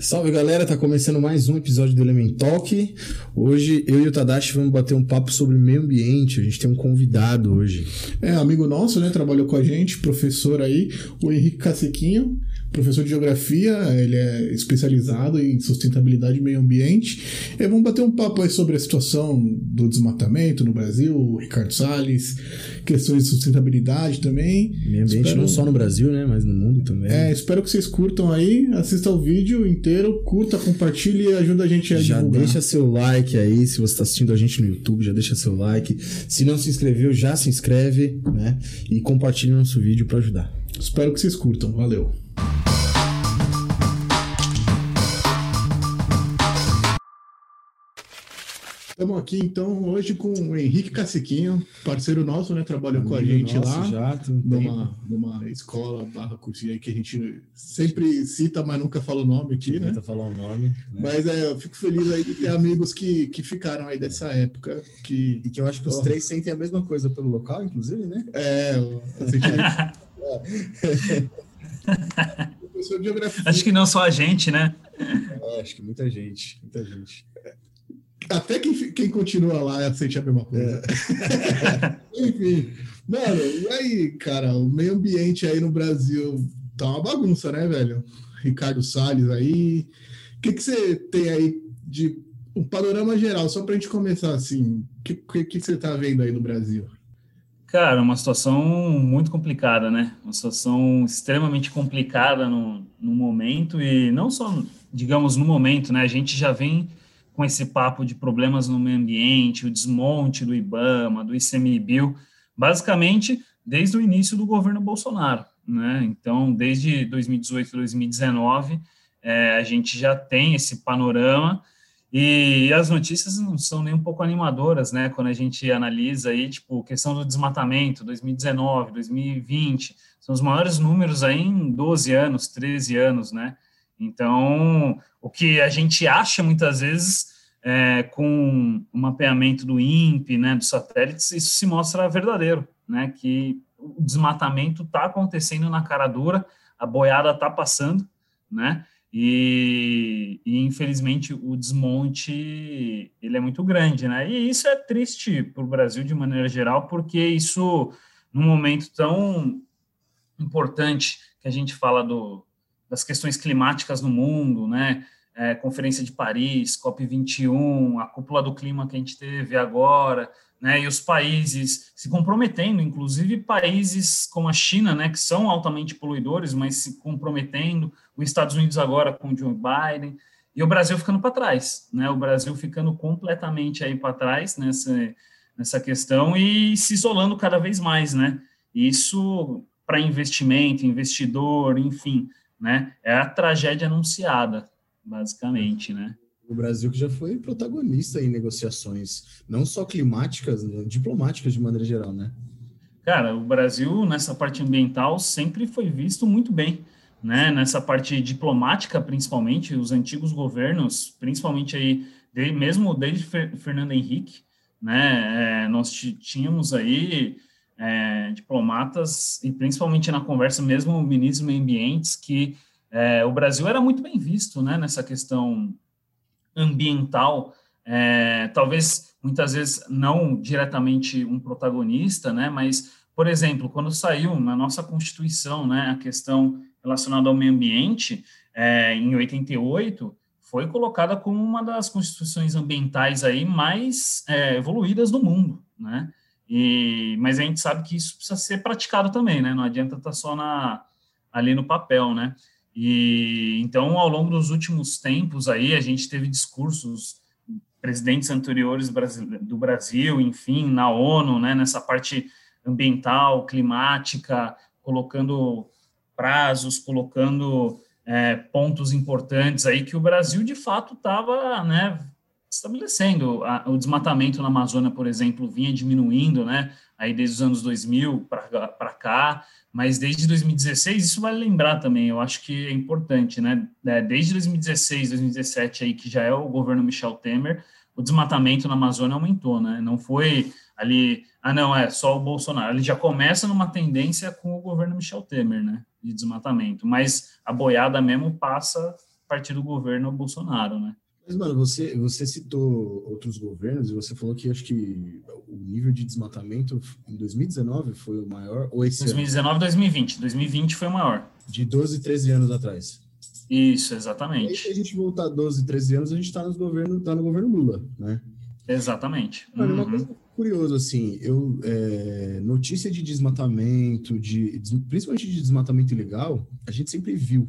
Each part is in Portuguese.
Salve galera, tá começando mais um episódio do Element Talk. Hoje eu e o Tadashi vamos bater um papo sobre meio ambiente. A gente tem um convidado hoje. É, amigo nosso, né? Trabalhou com a gente, professor aí, o Henrique Casequinho professor de geografia, ele é especializado em sustentabilidade e meio ambiente. E vamos bater um papo aí sobre a situação do desmatamento no Brasil, Ricardo Salles, questões de sustentabilidade também. Meio ambiente espero... não só no Brasil, né, mas no mundo também. É, espero que vocês curtam aí, assista o vídeo inteiro, curta, compartilhe e ajuda a gente a já divulgar. Já deixa seu like aí, se você está assistindo a gente no YouTube, já deixa seu like. Se não se inscreveu, já se inscreve, né, e compartilhe nosso vídeo para ajudar. Espero que vocês curtam. Valeu. Estamos aqui então hoje com o Henrique Caciquinho, parceiro nosso, né? Trabalhou com a gente nosso, lá já, numa, numa escola barra cursinho aí que a gente sempre cita, mas nunca fala o nome aqui, né? Tenta falar o nome. Né? Mas é, eu fico feliz aí de ter amigos que, que ficaram aí dessa época. Que, e que eu acho que os oh. três sentem a mesma coisa pelo local, inclusive, né? É, eu senti... Acho que não só a gente, né? É, acho que muita gente, muita gente. Até quem, quem continua lá sente a mesma coisa. É. Enfim. Mano, e aí, cara, o meio ambiente aí no Brasil tá uma bagunça, né, velho? Ricardo Salles aí. O que, que você tem aí de um panorama geral, só pra gente começar assim? O que, que, que você tá vendo aí no Brasil? Cara, uma situação muito complicada, né? Uma situação extremamente complicada no, no momento, e não só, digamos, no momento, né? A gente já vem com esse papo de problemas no meio ambiente, o desmonte do IBAMA, do ICMBio, basicamente desde o início do governo Bolsonaro, né? Então, desde 2018, 2019, é, a gente já tem esse panorama e as notícias não são nem um pouco animadoras, né? Quando a gente analisa aí, tipo, questão do desmatamento, 2019, 2020, são os maiores números aí em 12 anos, 13 anos, né? Então, o que a gente acha muitas vezes é, com o mapeamento do INPE, né, dos satélites, isso se mostra verdadeiro, né? Que o desmatamento está acontecendo na cara dura, a boiada está passando, né? E, e, infelizmente o desmonte ele é muito grande, né? E isso é triste para o Brasil de maneira geral, porque isso num momento tão importante que a gente fala do, das questões climáticas no mundo, né? É, Conferência de Paris, COP21, a cúpula do clima que a gente teve agora, né, e os países se comprometendo, inclusive países como a China, né, que são altamente poluidores, mas se comprometendo, os Estados Unidos agora com Joe Biden, e o Brasil ficando para trás, né, o Brasil ficando completamente aí para trás nessa, nessa questão e se isolando cada vez mais, né, isso para investimento, investidor, enfim, né, é a tragédia anunciada, basicamente, né o Brasil que já foi protagonista em negociações, não só climáticas, diplomáticas de maneira geral, né? Cara, o Brasil nessa parte ambiental sempre foi visto muito bem, né? Nessa parte diplomática, principalmente, os antigos governos, principalmente aí, de, mesmo desde Fernando Henrique, né? É, nós tínhamos aí é, diplomatas e principalmente na conversa mesmo o ministro do Meio Ambiente que é, o Brasil era muito bem visto, né? Nessa questão ambiental, é, talvez muitas vezes não diretamente um protagonista, né, mas, por exemplo, quando saiu na nossa Constituição né, a questão relacionada ao meio ambiente, é, em 88, foi colocada como uma das constituições ambientais aí mais é, evoluídas do mundo, né? E, mas a gente sabe que isso precisa ser praticado também, né? Não adianta estar tá só na, ali no papel, né? E então, ao longo dos últimos tempos aí, a gente teve discursos presidentes anteriores do Brasil, enfim, na ONU, né, nessa parte ambiental, climática, colocando prazos, colocando é, pontos importantes aí que o Brasil de fato estava, né, estabelecendo. o desmatamento na Amazônia, por exemplo, vinha diminuindo, né, aí desde os anos 2000 para cá, mas desde 2016, isso vale lembrar também, eu acho que é importante, né? É, desde 2016, 2017, aí, que já é o governo Michel Temer, o desmatamento na Amazônia aumentou, né? Não foi ali, ah, não, é só o Bolsonaro. Ele já começa numa tendência com o governo Michel Temer, né? De desmatamento, mas a boiada mesmo passa partir do governo Bolsonaro, né? Mas, mano, você, você citou outros governos e você falou que acho que o nível de desmatamento em 2019 foi o maior, ou esse 2019 2020. 2020 foi o maior. De 12, 13 anos atrás. Isso, exatamente. E se a gente voltar 12, 13 anos, a gente está no governo, tá no governo Lula, né? Exatamente. Mano, uma uhum. coisa curiosa, assim, eu, é, notícia de desmatamento, de, principalmente de desmatamento ilegal, a gente sempre viu.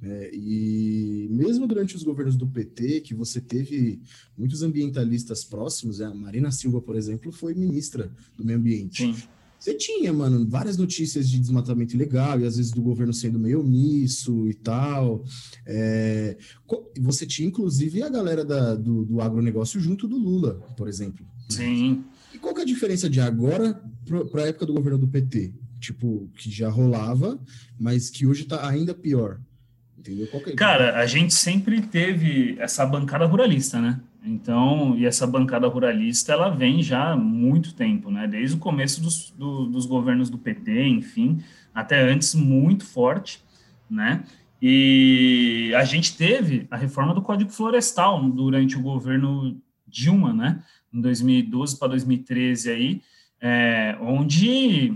Né? E mesmo durante os governos do PT, que você teve muitos ambientalistas próximos, né? a Marina Silva, por exemplo, foi ministra do meio ambiente. Sim. Você tinha, mano, várias notícias de desmatamento ilegal e às vezes do governo sendo meio omisso e tal. É, você tinha, inclusive, a galera da, do, do agronegócio junto do Lula, por exemplo. Sim. E qual que é a diferença de agora para a época do governo do PT? Tipo, que já rolava, mas que hoje está ainda pior. Entendeu? É... Cara, a gente sempre teve essa bancada ruralista, né? Então, e essa bancada ruralista, ela vem já há muito tempo, né? Desde o começo dos, do, dos governos do PT, enfim, até antes, muito forte, né? E a gente teve a reforma do Código Florestal durante o governo Dilma, né? Em 2012 para 2013 aí, é, onde,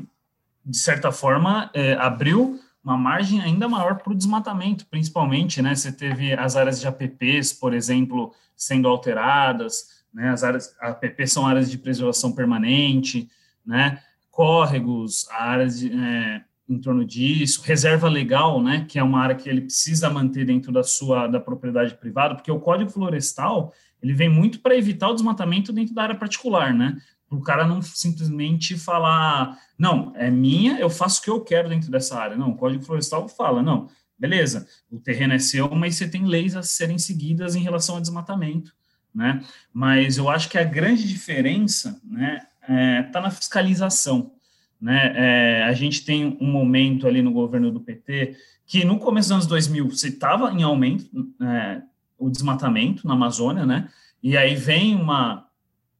de certa forma, é, abriu uma margem ainda maior para o desmatamento, principalmente, né? Você teve as áreas de APPs, por exemplo, sendo alteradas, né? As áreas APP são áreas de preservação permanente, né? Córregos, áreas de, é, em torno disso, reserva legal, né? Que é uma área que ele precisa manter dentro da sua da propriedade privada, porque o Código Florestal ele vem muito para evitar o desmatamento dentro da área particular, né? o cara não simplesmente falar, não, é minha, eu faço o que eu quero dentro dessa área. Não, o Código Florestal fala, não, beleza, o terreno é seu, mas você tem leis a serem seguidas em relação ao desmatamento, né? Mas eu acho que a grande diferença, né, é, tá na fiscalização, né? É, a gente tem um momento ali no governo do PT que no começo dos anos 2000 você estava em aumento é, o desmatamento na Amazônia, né? E aí vem uma,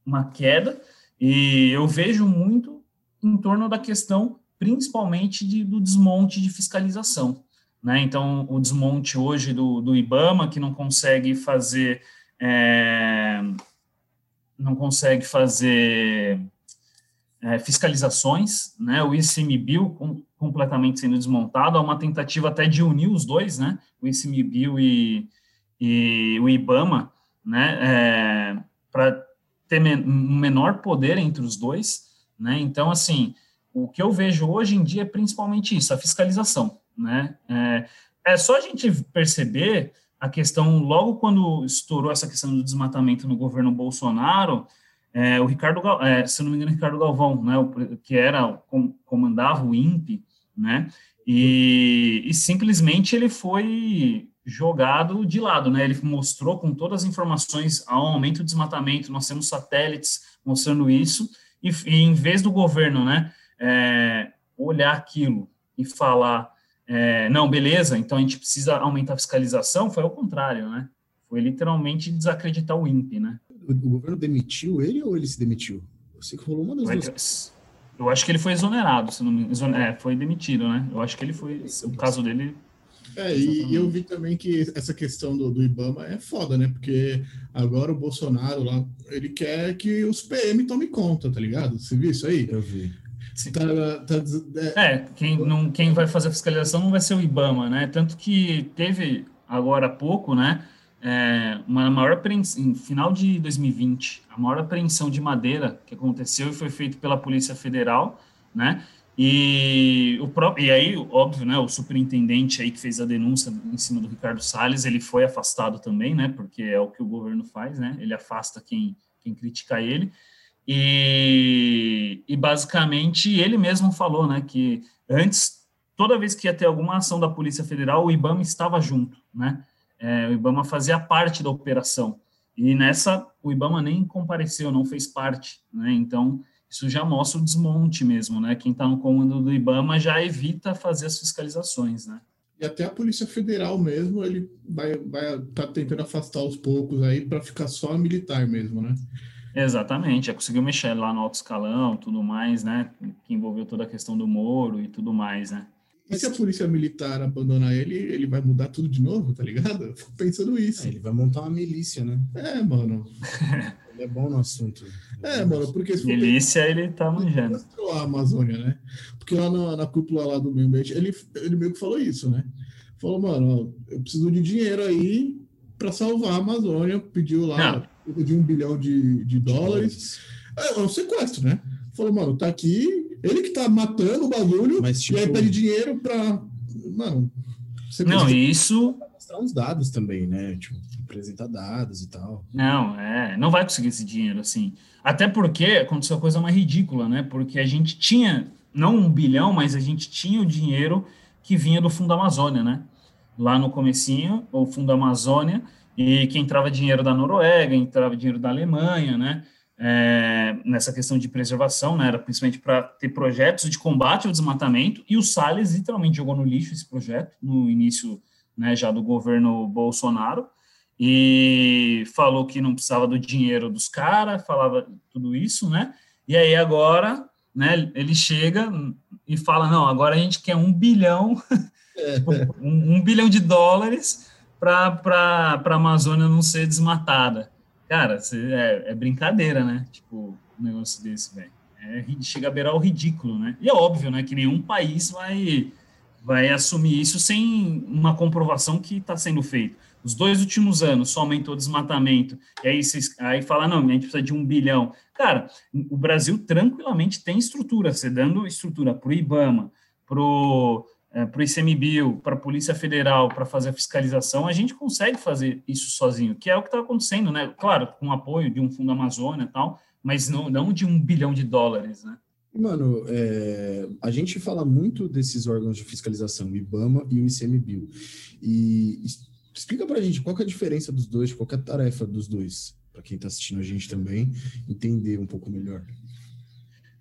uma queda, e eu vejo muito em torno da questão, principalmente de, do desmonte de fiscalização. Né? Então, o desmonte hoje do, do IBAMA, que não consegue fazer. É, não consegue fazer é, fiscalizações, né? O ICMBio com, completamente sendo desmontado, há uma tentativa até de unir os dois, né? O ICMBio e, e o IBAMA, né? É, para ter um menor poder entre os dois, né? Então, assim, o que eu vejo hoje em dia é principalmente isso, a fiscalização, né? É, é só a gente perceber a questão, logo quando estourou essa questão do desmatamento no governo Bolsonaro, é, o Ricardo, é, se não me engano, Ricardo Galvão, né, o, que era, comandava o INPE, né, e, e simplesmente ele foi jogado de lado, né? Ele mostrou com todas as informações ao aumento do desmatamento, nós temos satélites mostrando isso, e, e em vez do governo, né, é, olhar aquilo e falar, é, não, beleza, então a gente precisa aumentar a fiscalização, foi ao contrário, né? Foi literalmente desacreditar o INPE, né? O, o governo demitiu ele ou ele se demitiu? Eu sei que rolou uma das duas. Eu acho que ele foi exonerado, se não me engano. É, foi demitido, né? Eu acho que ele foi. O caso dele é, e, eu vi também que essa questão do, do Ibama é foda, né? Porque agora o Bolsonaro lá, ele quer que os PM tomem conta, tá ligado? Você viu isso aí? Eu vi. Tá, tá, é, é, quem, não, quem vai fazer a fiscalização não vai ser o IBAMA, né? Tanto que teve agora há pouco, né? É, uma maior apreensão, em final de 2020, a maior apreensão de madeira que aconteceu e foi feito pela Polícia Federal, né? E, o próprio, e aí, óbvio, né, o superintendente aí que fez a denúncia em cima do Ricardo Salles, ele foi afastado também, né, porque é o que o governo faz, né, ele afasta quem, quem critica ele, e, e basicamente ele mesmo falou, né, que antes, toda vez que ia ter alguma ação da Polícia Federal, o IBAMA estava junto, né, é, o IBAMA fazia parte da operação, e nessa, o IBAMA nem compareceu, não fez parte, né, então isso já mostra o desmonte mesmo, né? Quem está no comando do IBAMA já evita fazer as fiscalizações, né? E até a Polícia Federal mesmo, ele vai vai tá tentando afastar aos poucos aí para ficar só militar mesmo, né? Exatamente, já conseguiu mexer lá no alto escalão, tudo mais, né? Que envolveu toda a questão do Moro e tudo mais, né? E se a polícia militar abandonar ele, ele vai mudar tudo de novo, tá ligado? Eu fico pensando isso. É, ele vai montar uma milícia, né? É, mano. ele é bom no assunto. É, mano, porque se milícia pensar, ele tá manjando. a Amazônia, né? Porque lá na, na, cúpula lá do meio ambiente, ele, ele meio que falou isso, né? Falou, mano, ó, eu preciso de dinheiro aí para salvar a Amazônia, pediu lá de um bilhão de, de dólares. É, é um sequestro, né? Falou, mano, tá aqui, ele que tá matando o bagulho, Mas, tipo, e aí tipo, pede dinheiro pra. Mano. Não, isso. Mostrar uns dados também, né? Tipo, apresentar dados e tal. Não, é, não vai conseguir esse dinheiro, assim. Até porque aconteceu coisa mais ridícula, né? Porque a gente tinha, não um bilhão, mas a gente tinha o dinheiro que vinha do Fundo Amazônia, né? Lá no comecinho, o Fundo Amazônia, e que entrava dinheiro da Noruega, entrava dinheiro da Alemanha, né? É, nessa questão de preservação, né? Era principalmente para ter projetos de combate ao desmatamento, e o Salles literalmente jogou no lixo esse projeto no início, né, já do governo Bolsonaro, e falou que não precisava do dinheiro dos caras, falava tudo isso, né? E aí agora, né, ele chega e fala, não, agora a gente quer um bilhão, um, um bilhão de dólares para a Amazônia não ser desmatada. Cara, é, é, brincadeira, né? Tipo, um negócio desse, velho. É, chega a beirar o ridículo, né? E é óbvio, né, que nenhum país vai, vai assumir isso sem uma comprovação que está sendo feito. Os dois últimos anos só aumentou o desmatamento, e aí, vocês, aí fala, não, a gente precisa de um bilhão. Cara, o Brasil tranquilamente tem estrutura, você dando estrutura para o IBAMA, para o é, para o ICMBio, para a Polícia Federal, para fazer a fiscalização, a gente consegue fazer isso sozinho, que é o que está acontecendo, né? Claro, com apoio de um Fundo Amazônia e tal, mas não, não de um bilhão de dólares, né? Mano, é, a gente fala muito desses órgãos de fiscalização, o IBAMA e o ICMBio. E explica para a gente qual é a diferença dos dois, qual é a tarefa dos dois, para quem está assistindo a gente também entender um pouco melhor.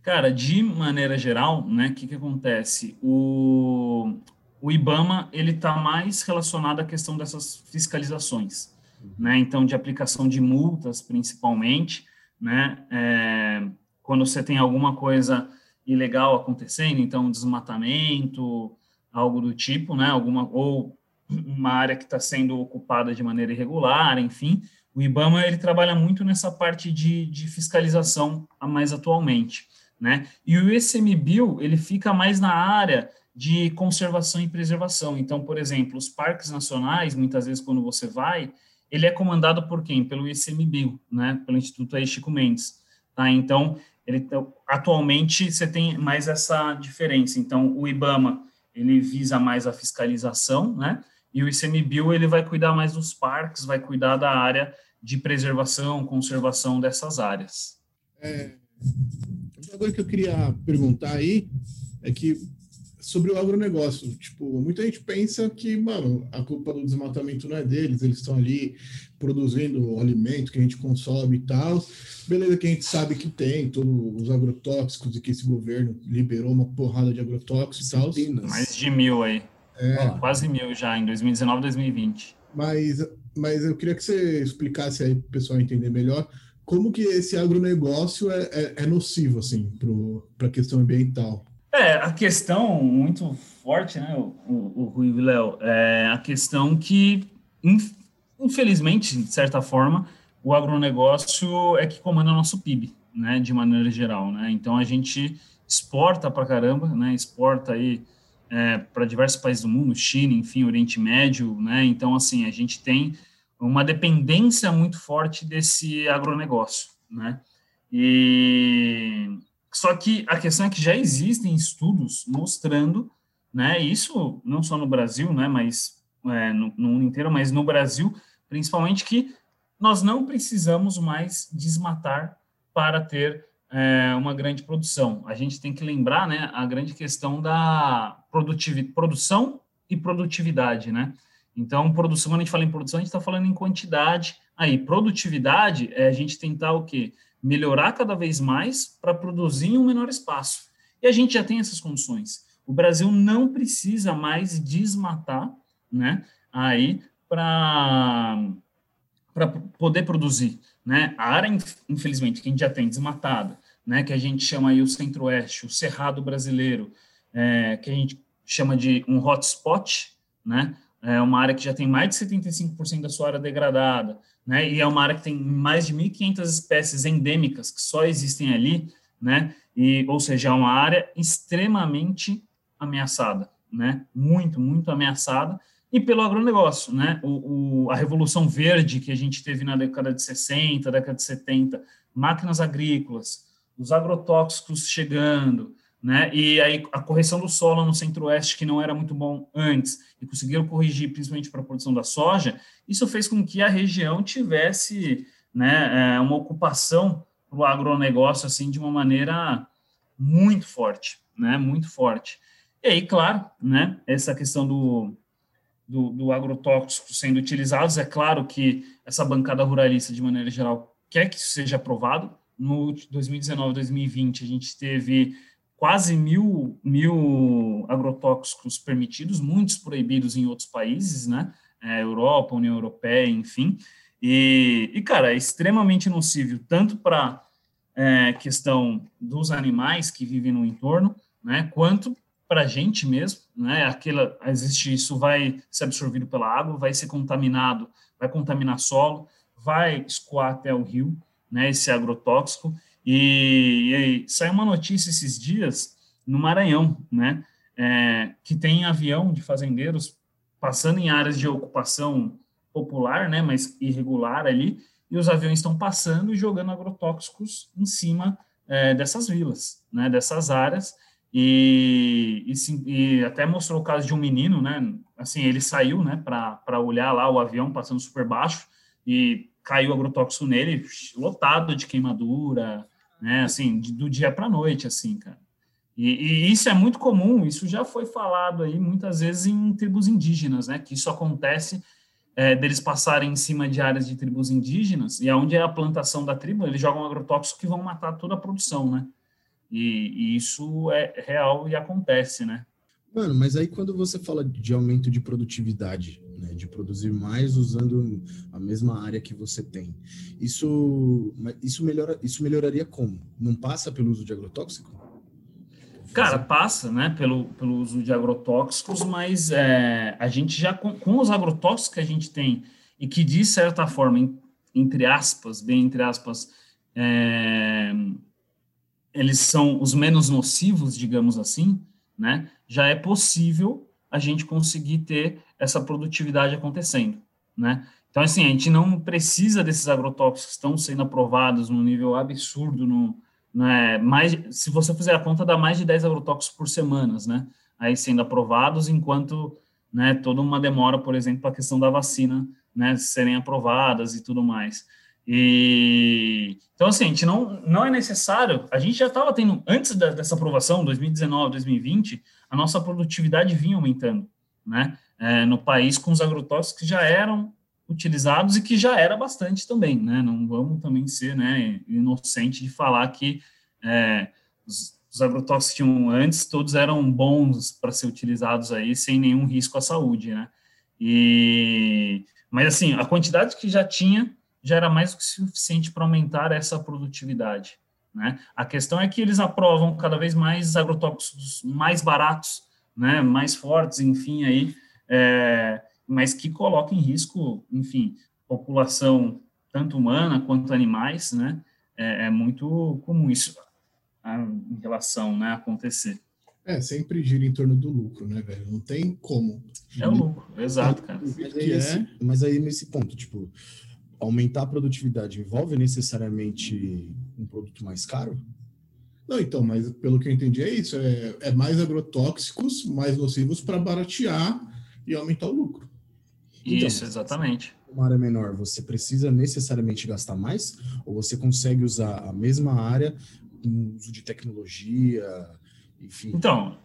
Cara, de maneira geral, né, o que, que acontece? O, o IBAMA ele está mais relacionado à questão dessas fiscalizações, né? Então, de aplicação de multas, principalmente, né? É, quando você tem alguma coisa ilegal acontecendo, então desmatamento, algo do tipo, né? Alguma ou uma área que está sendo ocupada de maneira irregular, enfim, o IBAMA ele trabalha muito nessa parte de, de fiscalização a mais atualmente né? E o ICMBio, ele fica mais na área de conservação e preservação. Então, por exemplo, os parques nacionais, muitas vezes quando você vai, ele é comandado por quem? Pelo ICMBio, né? Pelo Instituto aí Chico Mendes, tá? Então, ele atualmente você tem mais essa diferença. Então, o IBAMA, ele visa mais a fiscalização, né? E o ICMBio, ele vai cuidar mais dos parques, vai cuidar da área de preservação, conservação dessas áreas. É, Agora que eu queria perguntar aí é que sobre o agronegócio, tipo, muita gente pensa que, mano, a culpa do desmatamento não é deles, eles estão ali produzindo o alimento que a gente consome e tal. Beleza que a gente sabe que tem todos os agrotóxicos e que esse governo liberou uma porrada de agrotóxicos e tal. Mais de mil aí. É. Quase mil já, em 2019 2020. Mas, mas eu queria que você explicasse aí para o pessoal entender melhor como que esse agronegócio é, é, é nocivo, assim, para a questão ambiental? É, a questão muito forte, né, o, o, o Rui Léo, é a questão que, infelizmente, de certa forma, o agronegócio é que comanda nosso PIB, né, de maneira geral, né, então a gente exporta para caramba, né, exporta aí é, para diversos países do mundo, China, enfim, Oriente Médio, né, então, assim, a gente tem uma dependência muito forte desse agronegócio, né? E só que a questão é que já existem estudos mostrando, né? Isso não só no Brasil, né? Mas é, no, no mundo inteiro, mas no Brasil, principalmente que nós não precisamos mais desmatar para ter é, uma grande produção. A gente tem que lembrar, né? A grande questão da produção e produtividade, né? Então, produção, quando a gente fala em produção, a gente está falando em quantidade. Aí, produtividade é a gente tentar o quê? Melhorar cada vez mais para produzir em um menor espaço. E a gente já tem essas condições. O Brasil não precisa mais desmatar, né? Aí, para para poder produzir, né? A área, infelizmente, que a gente já tem desmatada, né? Que a gente chama aí o Centro-Oeste, o Cerrado brasileiro, é, que a gente chama de um hotspot, né? É uma área que já tem mais de 75% da sua área degradada, né? E é uma área que tem mais de 1.500 espécies endêmicas que só existem ali, né? E, ou seja, é uma área extremamente ameaçada, né? Muito, muito ameaçada. E pelo agronegócio, né? O, o, a revolução verde que a gente teve na década de 60, década de 70, máquinas agrícolas, os agrotóxicos chegando, né? E aí a correção do solo no centro-oeste que não era muito bom antes e conseguiram corrigir principalmente para a produção da soja, isso fez com que a região tivesse, né, é, uma ocupação para o agronegócio assim de uma maneira muito forte, né? Muito forte. E aí, claro, né? Essa questão do, do, do agrotóxico sendo utilizados, é claro que essa bancada ruralista, de maneira geral, quer que isso seja aprovado. No 2019, 2020, a gente teve quase mil, mil agrotóxicos permitidos, muitos proibidos em outros países, né? É, Europa, União Europeia, enfim. E, e, cara, é extremamente nocivo, tanto para é, questão dos animais que vivem no entorno, né, quanto para a gente mesmo, né, aquela, existe, isso vai ser absorvido pela água, vai ser contaminado, vai contaminar solo, vai escoar até o rio, né, esse agrotóxico, e, e saiu uma notícia esses dias no Maranhão, né, é, que tem avião de fazendeiros passando em áreas de ocupação popular, né, mas irregular ali, e os aviões estão passando e jogando agrotóxicos em cima é, dessas vilas, né, dessas áreas, e, e, e, até mostrou o caso de um menino, né, assim, ele saiu, né, para olhar lá o avião passando super baixo, e caiu agrotóxico nele, lotado de queimadura, né, assim, de, do dia para a noite, assim, cara. E, e, isso é muito comum, isso já foi falado aí muitas vezes em tribos indígenas, né, que isso acontece é, deles passarem em cima de áreas de tribos indígenas, e aonde é a plantação da tribo, eles jogam agrotóxicos que vão matar toda a produção, né? E, e, isso é real e acontece, né? Mano, mas aí quando você fala de aumento de produtividade, né, de produzir mais usando a mesma área que você tem, isso, isso, melhora, isso melhoraria como? Não passa pelo uso de agrotóxico? Cara, passa, né, pelo, pelo uso de agrotóxicos, mas é, a gente já, com, com, os agrotóxicos que a gente tem, e que de certa forma, entre aspas, bem entre aspas, é, eles são os menos nocivos, digamos assim, né, já é possível a gente conseguir ter essa produtividade acontecendo, né. Então, assim, a gente não precisa desses agrotóxicos que estão sendo aprovados no nível absurdo no, né, mais, se você fizer a conta, dá mais de 10 agrotóxicos por semana, né, aí sendo aprovados, enquanto, né, toda uma demora, por exemplo, para a questão da vacina, né, serem aprovadas e tudo mais. E, então, assim, a gente não, não é necessário, a gente já estava tendo, antes da, dessa aprovação, 2019, 2020, a nossa produtividade vinha aumentando, né, é, no país com os agrotóxicos que já eram utilizados e que já era bastante também, né? Não vamos também ser, né, inocente de falar que é, os, os agrotóxicos tinham antes todos eram bons para ser utilizados aí sem nenhum risco à saúde, né? E mas assim, a quantidade que já tinha já era mais do que suficiente para aumentar essa produtividade, né? A questão é que eles aprovam cada vez mais agrotóxicos mais baratos, né, mais fortes, enfim, aí é, mas que coloca em risco, enfim, população tanto humana quanto animais, né? É, é muito comum isso a, em relação, né, acontecer. É, sempre gira em torno do lucro, né, velho? Não tem como. É o lucro, exato, cara. Mas aí, é... mas aí, nesse ponto, tipo, aumentar a produtividade envolve necessariamente um produto mais caro? Não, então, mas pelo que eu entendi é isso, é, é mais agrotóxicos, mais nocivos para baratear e aumentar o lucro. Então, Isso, exatamente. Uma área menor, você precisa necessariamente gastar mais? Ou você consegue usar a mesma área com uso de tecnologia, enfim? Então,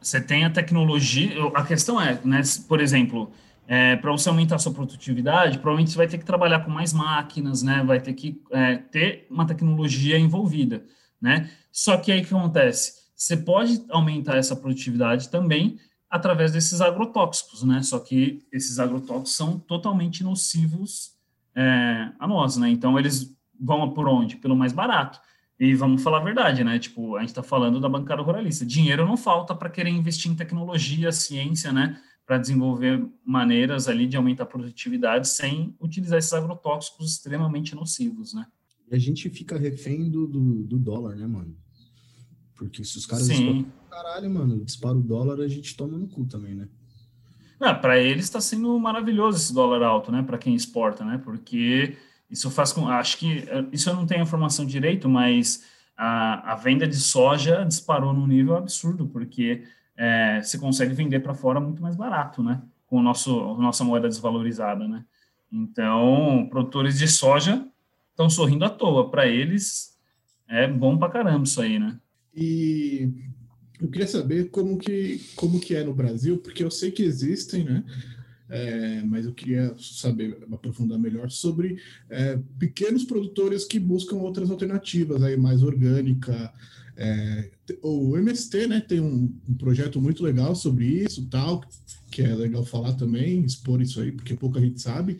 você tem a tecnologia. A questão é, né, por exemplo, é, para você aumentar a sua produtividade, provavelmente você vai ter que trabalhar com mais máquinas, né? Vai ter que é, ter uma tecnologia envolvida, né? Só que aí o que acontece? Você pode aumentar essa produtividade também através desses agrotóxicos, né? Só que esses agrotóxicos são totalmente nocivos é, a nós, né? Então eles vão por onde? Pelo mais barato. E vamos falar a verdade, né? Tipo, a gente está falando da bancada ruralista. Dinheiro não falta para querer investir em tecnologia, ciência, né? Para desenvolver maneiras ali de aumentar a produtividade sem utilizar esses agrotóxicos extremamente nocivos, né? E a gente fica refém do, do, do dólar, né, mano? Porque se os caras Sim. caralho, mano, dispara o dólar, a gente toma no cu também, né? Ah, para eles está sendo maravilhoso esse dólar alto, né? Para quem exporta, né? Porque isso faz com. Acho que. Isso eu não tenho informação direito, mas a, a venda de soja disparou num nível absurdo, porque é, você consegue vender para fora muito mais barato, né? Com o nosso, a nossa moeda desvalorizada, né? Então, produtores de soja estão sorrindo à toa. Para eles, é bom para caramba isso aí, né? E eu queria saber como que, como que é no Brasil, porque eu sei que existem, né? É, mas eu queria saber, aprofundar melhor sobre é, pequenos produtores que buscam outras alternativas aí, mais orgânica. É, o MST né, tem um, um, projeto muito legal sobre isso, tal, que é legal falar também, expor isso aí, porque pouca gente sabe.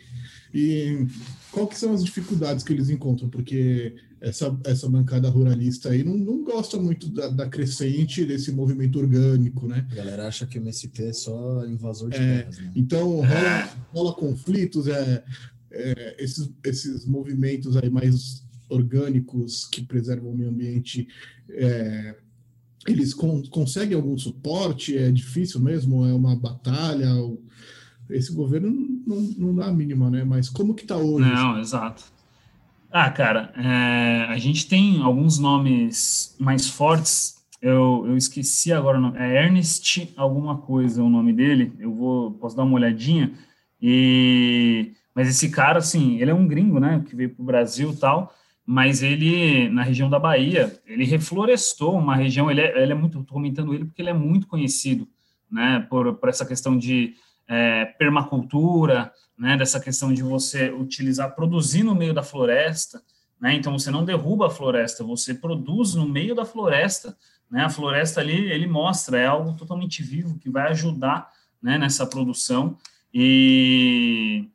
E qual que são as dificuldades que eles encontram? Porque essa, essa bancada ruralista aí não, não gosta muito da, da, crescente desse movimento orgânico, né? A galera acha que o MST é só invasor de é, terras, né? Então rola, rola conflitos, é, é, esses, esses movimentos aí mais orgânicos que preservam o meio ambiente, é, eles con conseguem algum suporte? É difícil mesmo? É uma batalha? Esse governo não, não dá a mínima, né? Mas como que está hoje? Não, exato. Ah, cara, é, a gente tem alguns nomes mais fortes. Eu, eu esqueci agora o nome. É Ernest alguma coisa o nome dele. Eu vou posso dar uma olhadinha. E mas esse cara, assim, ele é um gringo, né? Que veio para o Brasil tal. Mas ele na região da Bahia, ele reflorestou uma região. Ele é, ele é muito. Estou comentando ele porque ele é muito conhecido, né? Por, por essa questão de é, permacultura né, dessa questão de você utilizar, produzir no meio da floresta, né, então você não derruba a floresta, você produz no meio da floresta, né, a floresta ali, ele mostra, é algo totalmente vivo, que vai ajudar, né, nessa produção, e,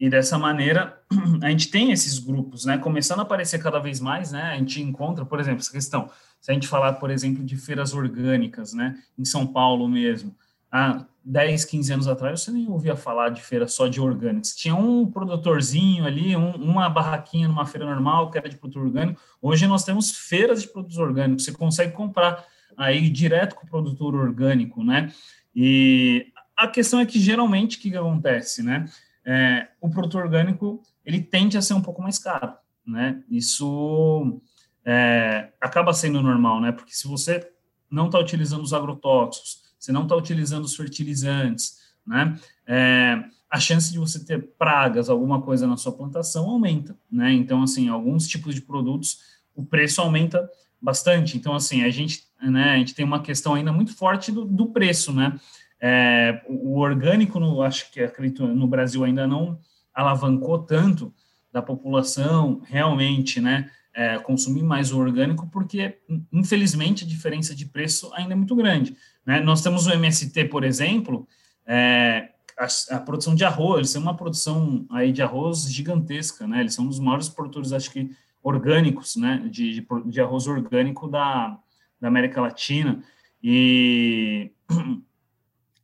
e dessa maneira, a gente tem esses grupos, né, começando a aparecer cada vez mais, né, a gente encontra, por exemplo, essa questão, se a gente falar, por exemplo, de feiras orgânicas, né, em São Paulo mesmo, há 10, 15 anos atrás, você nem ouvia falar de feira só de orgânicos. Tinha um produtorzinho ali, um, uma barraquinha numa feira normal que era de produto orgânico. Hoje nós temos feiras de produtos orgânicos. Você consegue comprar aí direto com o produtor orgânico, né? E a questão é que geralmente o que, que acontece, né? É, o produto orgânico ele tende a ser um pouco mais caro, né? Isso é, acaba sendo normal, né? Porque se você não está utilizando os agrotóxicos, você não está utilizando os fertilizantes, né? É, a chance de você ter pragas, alguma coisa na sua plantação aumenta, né? Então, assim, alguns tipos de produtos, o preço aumenta bastante. Então, assim, a gente, né, a gente tem uma questão ainda muito forte do, do preço, né? É, o orgânico, no, acho que acredito, no Brasil ainda não alavancou tanto da população realmente, né? É, consumir mais o orgânico, porque, infelizmente, a diferença de preço ainda é muito grande. Né? Nós temos o MST, por exemplo, é, a, a, produção de arroz, eles têm uma produção aí de arroz gigantesca, né? Eles são um dos maiores produtores, acho que, orgânicos, né? De, de, de arroz orgânico da, da América Latina. E,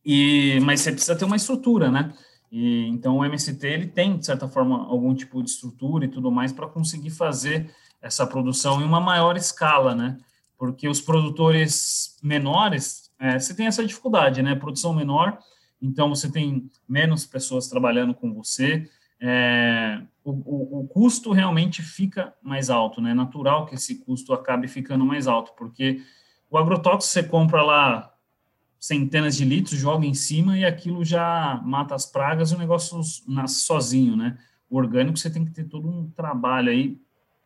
e, mas você precisa ter uma estrutura, né? E, então, o MST, ele tem, de certa forma, algum tipo de estrutura e tudo mais para conseguir fazer essa produção em uma maior escala, né? Porque os produtores menores, é, você tem essa dificuldade, né? Produção menor, então você tem menos pessoas trabalhando com você, é, o, o, o, custo realmente fica mais alto, né? É natural que esse custo acabe ficando mais alto, porque o agrotóxico você compra lá centenas de litros, joga em cima e aquilo já mata as pragas e o negócio nasce sozinho, né? O orgânico você tem que ter todo um trabalho aí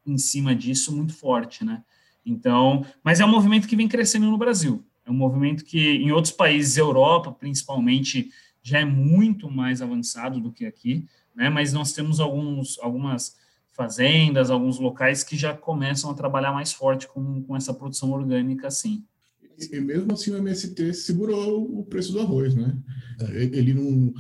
em cima disso muito forte, né? Então, mas é um movimento que vem crescendo no Brasil. É um movimento que em outros países, Europa principalmente, já é muito mais avançado do que aqui, né? Mas nós temos alguns, algumas fazendas, alguns locais que já começam a trabalhar mais forte com, com essa produção orgânica, sim. E mesmo assim o MST segurou o preço do arroz, né? É. Ele não,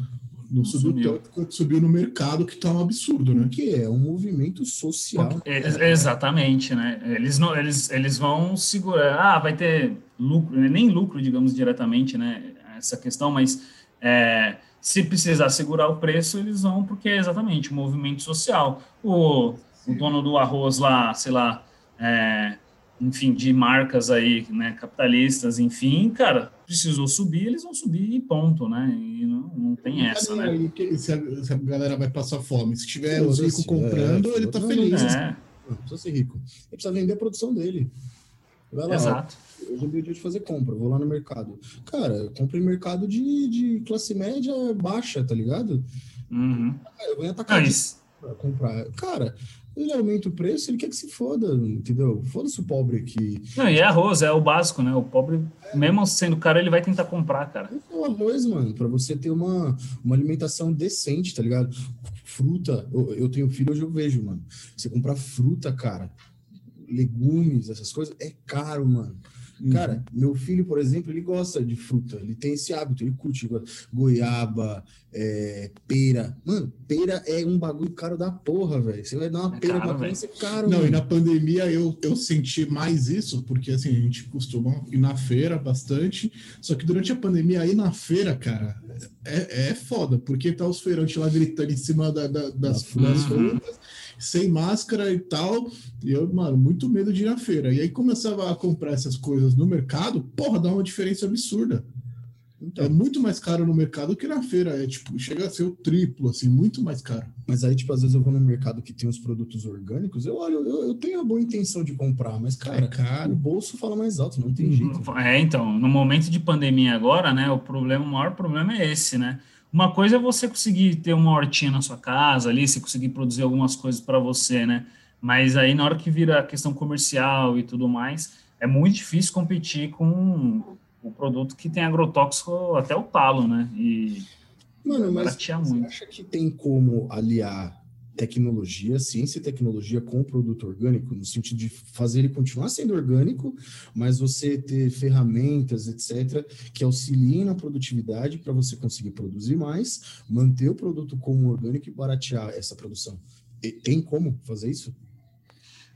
Não subiu, subiu. tanto quanto subiu no mercado, que está um absurdo, né? Que é um movimento social. É, exatamente, né? Eles, não, eles, eles vão segurar. Ah, vai ter lucro, nem lucro, digamos, diretamente, né? Essa questão, mas é, se precisar segurar o preço, eles vão, porque é exatamente um movimento social. O, o dono do arroz lá, sei lá, é, enfim, de marcas aí, né, capitalistas, enfim, cara, precisou subir, eles vão subir e ponto, né? E não, não tem essa, né? Aí, se, a, se a galera vai passar fome, se tiver os ricos comprando, é, ele tá feliz. É. Não precisa ser rico. Ele precisa vender a produção dele. Vai lá, Exato. Ó, hoje é dia de fazer compra, vou lá no mercado. Cara, eu compro em mercado de, de classe média baixa, tá ligado? Uhum. Ah, eu vou em atacadista pra comprar. Cara, ele aumenta o preço, ele quer que se foda, entendeu? Foda-se o pobre aqui. Não, e é arroz, é o básico, né? O pobre, é. mesmo sendo caro, ele vai tentar comprar, cara. É o arroz, mano, para você ter uma, uma alimentação decente, tá ligado? Fruta, eu, eu tenho filho, hoje eu vejo, mano. Você comprar fruta, cara, legumes, essas coisas, é caro, mano. Uhum. Cara, meu filho, por exemplo, ele gosta de fruta, ele tem esse hábito, ele curte goiaba, é, pera. Mano, pera é um bagulho caro da porra, velho. Você vai dar uma é pera caro, pra criança, é caro. Não, mano. e na pandemia eu, eu senti mais isso, porque assim, a gente costuma ir na feira bastante, só que durante a pandemia, aí na feira, cara, é, é foda, porque tá os feirantes lá gritando em cima da, da, das, das frutas sem máscara e tal. E eu, mano, muito medo de ir na feira. E aí começava a comprar essas coisas no mercado, porra, dá uma diferença absurda. Então, é muito mais caro no mercado que na feira. É tipo, chega a ser o triplo, assim, muito mais caro. Mas aí, tipo, às vezes eu vou no mercado que tem os produtos orgânicos, eu olho, eu, eu tenho a boa intenção de comprar, mas, cara, é caro. o bolso fala mais alto, não tem jeito. É, então, no momento de pandemia agora, né, o problema, o maior problema é esse, né? Uma coisa é você conseguir ter uma hortinha na sua casa ali, você conseguir produzir algumas coisas para você, né? Mas aí na hora que vira a questão comercial e tudo mais, é muito difícil competir com o produto que tem agrotóxico até o talo, né? E Mano, mas você muito. acha que tem como aliar tecnologia, ciência e tecnologia com o produto orgânico, no sentido de fazer ele continuar sendo orgânico, mas você ter ferramentas, etc., que auxiliem na produtividade para você conseguir produzir mais, manter o produto como orgânico e baratear essa produção. E tem como fazer isso?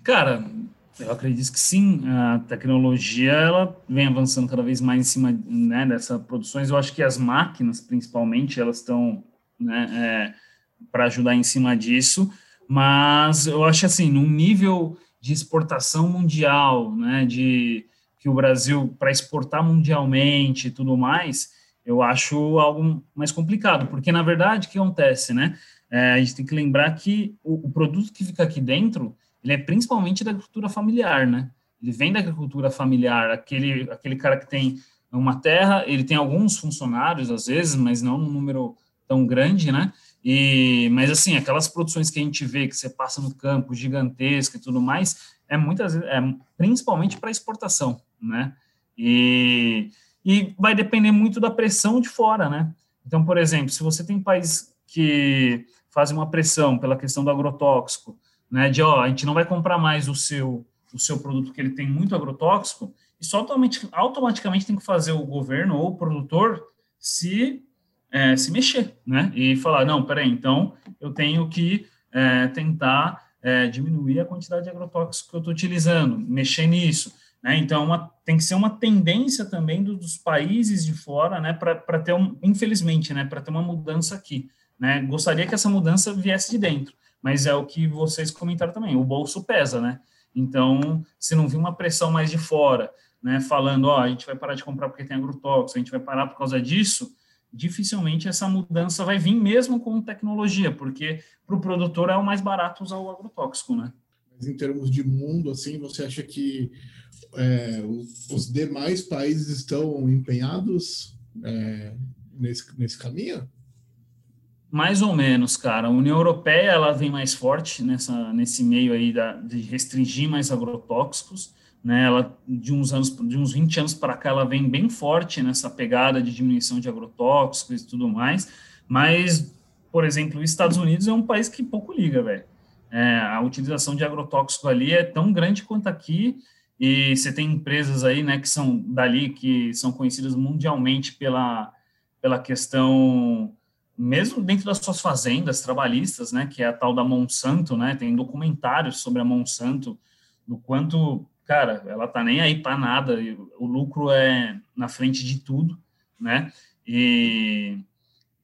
Cara, eu acredito que sim. A tecnologia ela vem avançando cada vez mais em cima né, dessas produções. Eu acho que as máquinas, principalmente, elas estão né, é, para ajudar em cima disso, mas eu acho assim, num nível de exportação mundial, né, de que o Brasil para exportar mundialmente e tudo mais, eu acho algo mais complicado, porque na verdade o que acontece, né? É, a gente tem que lembrar que o, o, produto que fica aqui dentro, ele é principalmente da agricultura familiar, né? Ele vem da agricultura familiar, aquele aquele cara que tem uma terra, ele tem alguns funcionários às vezes, mas não um número tão grande, né? E, mas assim, aquelas produções que a gente vê que você passa no campo gigantesca e tudo mais, é muitas é principalmente para exportação, né? E, e vai depender muito da pressão de fora, né? Então, por exemplo, se você tem países que fazem uma pressão pela questão do agrotóxico, né, de ó, a gente não vai comprar mais o seu o seu produto que ele tem muito agrotóxico, isso automaticamente, automaticamente tem que fazer o governo ou o produtor se é, se mexer, né? E falar, não, peraí, então eu tenho que é, tentar é, diminuir a quantidade de agrotóxicos que eu estou utilizando, mexer nisso. Né? Então, uma, tem que ser uma tendência também do, dos países de fora, né, para ter, um, infelizmente, né, para ter uma mudança aqui. Né? Gostaria que essa mudança viesse de dentro, mas é o que vocês comentaram também, o bolso pesa, né? Então, se não vir uma pressão mais de fora, né, falando, ó, a gente vai parar de comprar porque tem agrotóxico, a gente vai parar por causa disso, dificilmente essa mudança vai vir mesmo com tecnologia, porque para o produtor é o mais barato usar o agrotóxico, né? Mas em termos de mundo, assim, você acha que é, os demais países estão empenhados é, nesse, nesse caminho? Mais ou menos, cara. A União Europeia ela vem mais forte nessa, nesse meio aí da, de restringir mais agrotóxicos né? Ela de uns anos, de uns 20 anos para cá, ela vem bem forte nessa pegada de diminuição de agrotóxicos e tudo mais. Mas, por exemplo, os Estados Unidos é um país que pouco liga, velho. É, a utilização de agrotóxico ali é tão grande quanto aqui. E você tem empresas aí, né, que são dali, que são conhecidas mundialmente pela, pela questão mesmo dentro das suas fazendas trabalhistas, né, que é a tal da Monsanto, né, tem documentários sobre a Monsanto, do quanto, cara, ela tá nem aí para nada, o lucro é na frente de tudo, né, e,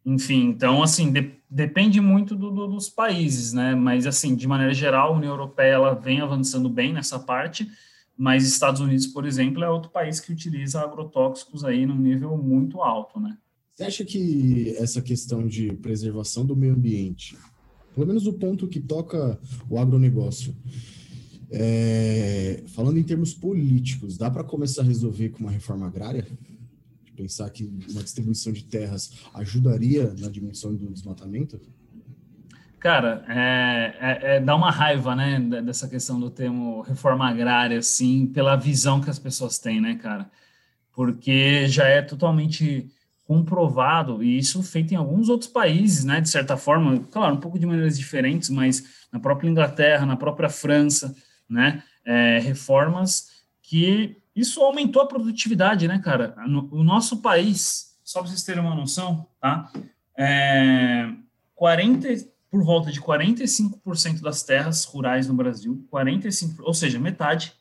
enfim, então, assim, de, depende muito do, do, dos países, né, mas, assim, de maneira geral, a União Europeia, ela vem avançando bem nessa parte, mas Estados Unidos, por exemplo, é outro país que utiliza agrotóxicos aí num nível muito alto, né. Você acha que essa questão de preservação do meio ambiente, pelo menos o ponto que toca o agronegócio, é, falando em termos políticos, dá para começar a resolver com uma reforma agrária? Pensar que uma distribuição de terras ajudaria na diminuição do desmatamento? Cara, é, é, é, dá uma raiva, né, dessa questão do termo reforma agrária, assim, pela visão que as pessoas têm, né, cara? Porque já é totalmente comprovado, e isso feito em alguns outros países, né, de certa forma, claro, um pouco de maneiras diferentes, mas na própria Inglaterra, na própria França, né, é, reformas que isso aumentou a produtividade, né, cara? No, o nosso país, só para vocês terem uma noção, tá? É, 40, por volta de 45% das terras rurais no Brasil, 45, ou seja, metade,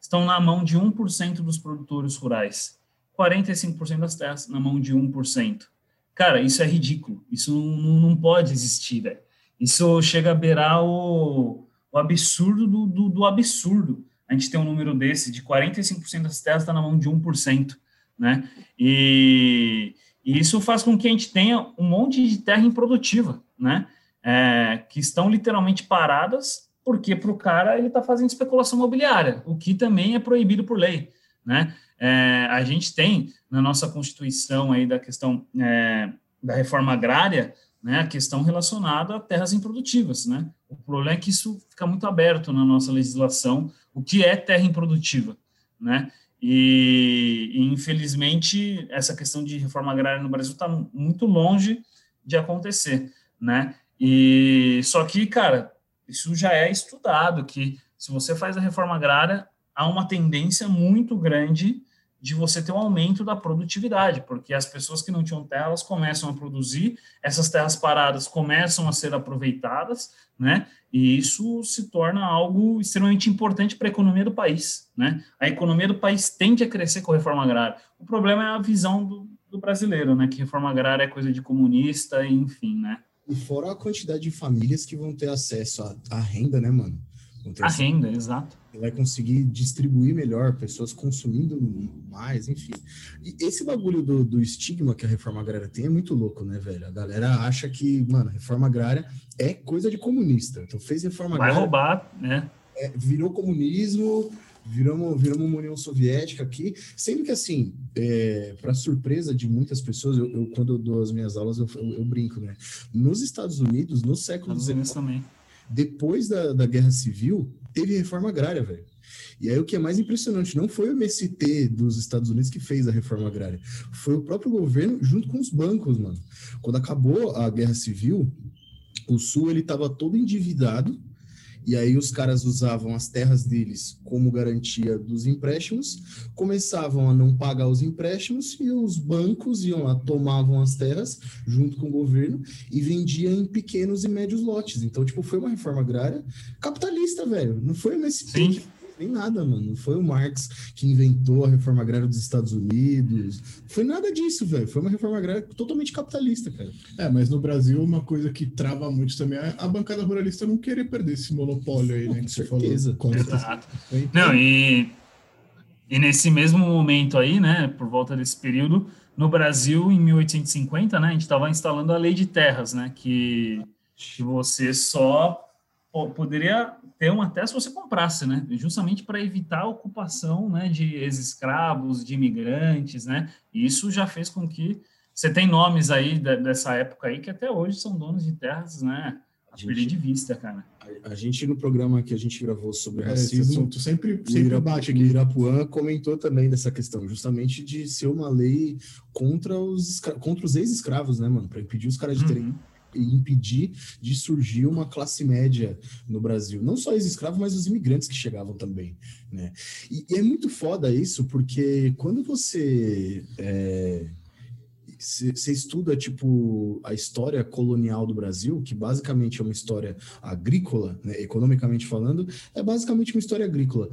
estão na mão de 1% dos produtores rurais. 45% das terras na mão de 1%. Cara, isso é ridículo. Isso não, não pode existir, velho. Isso chega a beirar o, absurdo do, do, do, absurdo. A gente tem um número desse, de 45% das terras está na mão de 1%, né? E, e, isso faz com que a gente tenha um monte de terra improdutiva, né? É, que estão literalmente paradas, porque para o cara ele está fazendo especulação imobiliária, o que também é proibido por lei, né? É, a gente tem na nossa Constituição aí da questão é, da reforma agrária, né, a questão relacionada a terras improdutivas, né? O problema é que isso fica muito aberto na nossa legislação, o que é terra improdutiva, né? E, e infelizmente essa questão de reforma agrária no Brasil está muito longe de acontecer, né? E só que, cara, isso já é estudado que se você faz a reforma agrária, há uma tendência muito grande de você ter um aumento da produtividade, porque as pessoas que não tinham terra, elas começam a produzir, essas terras paradas começam a ser aproveitadas, né? E isso se torna algo extremamente importante para a economia do país, né? A economia do país tende a crescer com a reforma agrária. O problema é a visão do, do brasileiro, né? Que reforma agrária é coisa de comunista, enfim, né? E fora a quantidade de famílias que vão ter acesso à, à renda, né, mano? A renda, exato. Vai conseguir distribuir melhor, pessoas consumindo mais, enfim. E esse bagulho do, do estigma que a reforma agrária tem é muito louco, né, velho? A galera acha que, mano, reforma agrária é coisa de comunista. Então fez reforma Vai agrária. Vai roubar, né? É, virou comunismo, viramos, viramos uma União Soviética aqui, sendo que, assim, é, para surpresa de muitas pessoas, eu, eu, quando eu dou as minhas aulas, eu, eu, eu brinco, né? Nos Estados Unidos, no século XIX, depois da, da Guerra Civil, teve reforma agrária, velho. E aí o que é mais impressionante, não foi o MST dos Estados Unidos que fez a reforma agrária, foi o próprio governo junto com os bancos, mano. Quando acabou a Guerra Civil, o Sul ele estava todo endividado e aí os caras usavam as terras deles como garantia dos empréstimos, começavam a não pagar os empréstimos e os bancos iam lá, tomavam as terras junto com o governo e vendiam em pequenos e médios lotes. Então, tipo, foi uma reforma agrária capitalista, velho. Não foi uma Sim nem nada, mano. Não foi o Marx que inventou a reforma agrária dos Estados Unidos. Foi nada disso, velho. Foi uma reforma agrária totalmente capitalista, cara. É, mas no Brasil, uma coisa que trava muito também é a bancada ruralista não querer perder esse monopólio aí, né? Com certeza. Falou, Exato. Então, não, e, e nesse mesmo momento aí, né, por volta desse período, no Brasil, em 1850, né, a gente estava instalando a lei de terras, né, que, que você só poderia ter uma terra se você comprasse, né? Justamente para evitar a ocupação né, de ex-escravos, de imigrantes, né? E isso já fez com que você tem nomes aí dessa época aí que até hoje são donos de terras, né? A, gente, perder de vista, cara. A, a, gente, no programa que a gente gravou sobre é, racismo, sempre, sempre bate aqui. Irapuã comentou também dessa questão, justamente de ser uma lei contra os, contra os ex-escravos, né, mano? Para impedir os caras de terem uhum impedir de surgir uma classe média no Brasil. Não só os escravos, mas os imigrantes que chegavam também. Né? E, e é muito foda isso, porque quando você é, você estuda, tipo, a história colonial do Brasil, que basicamente é uma história agrícola, né, economicamente falando, é basicamente uma história agrícola.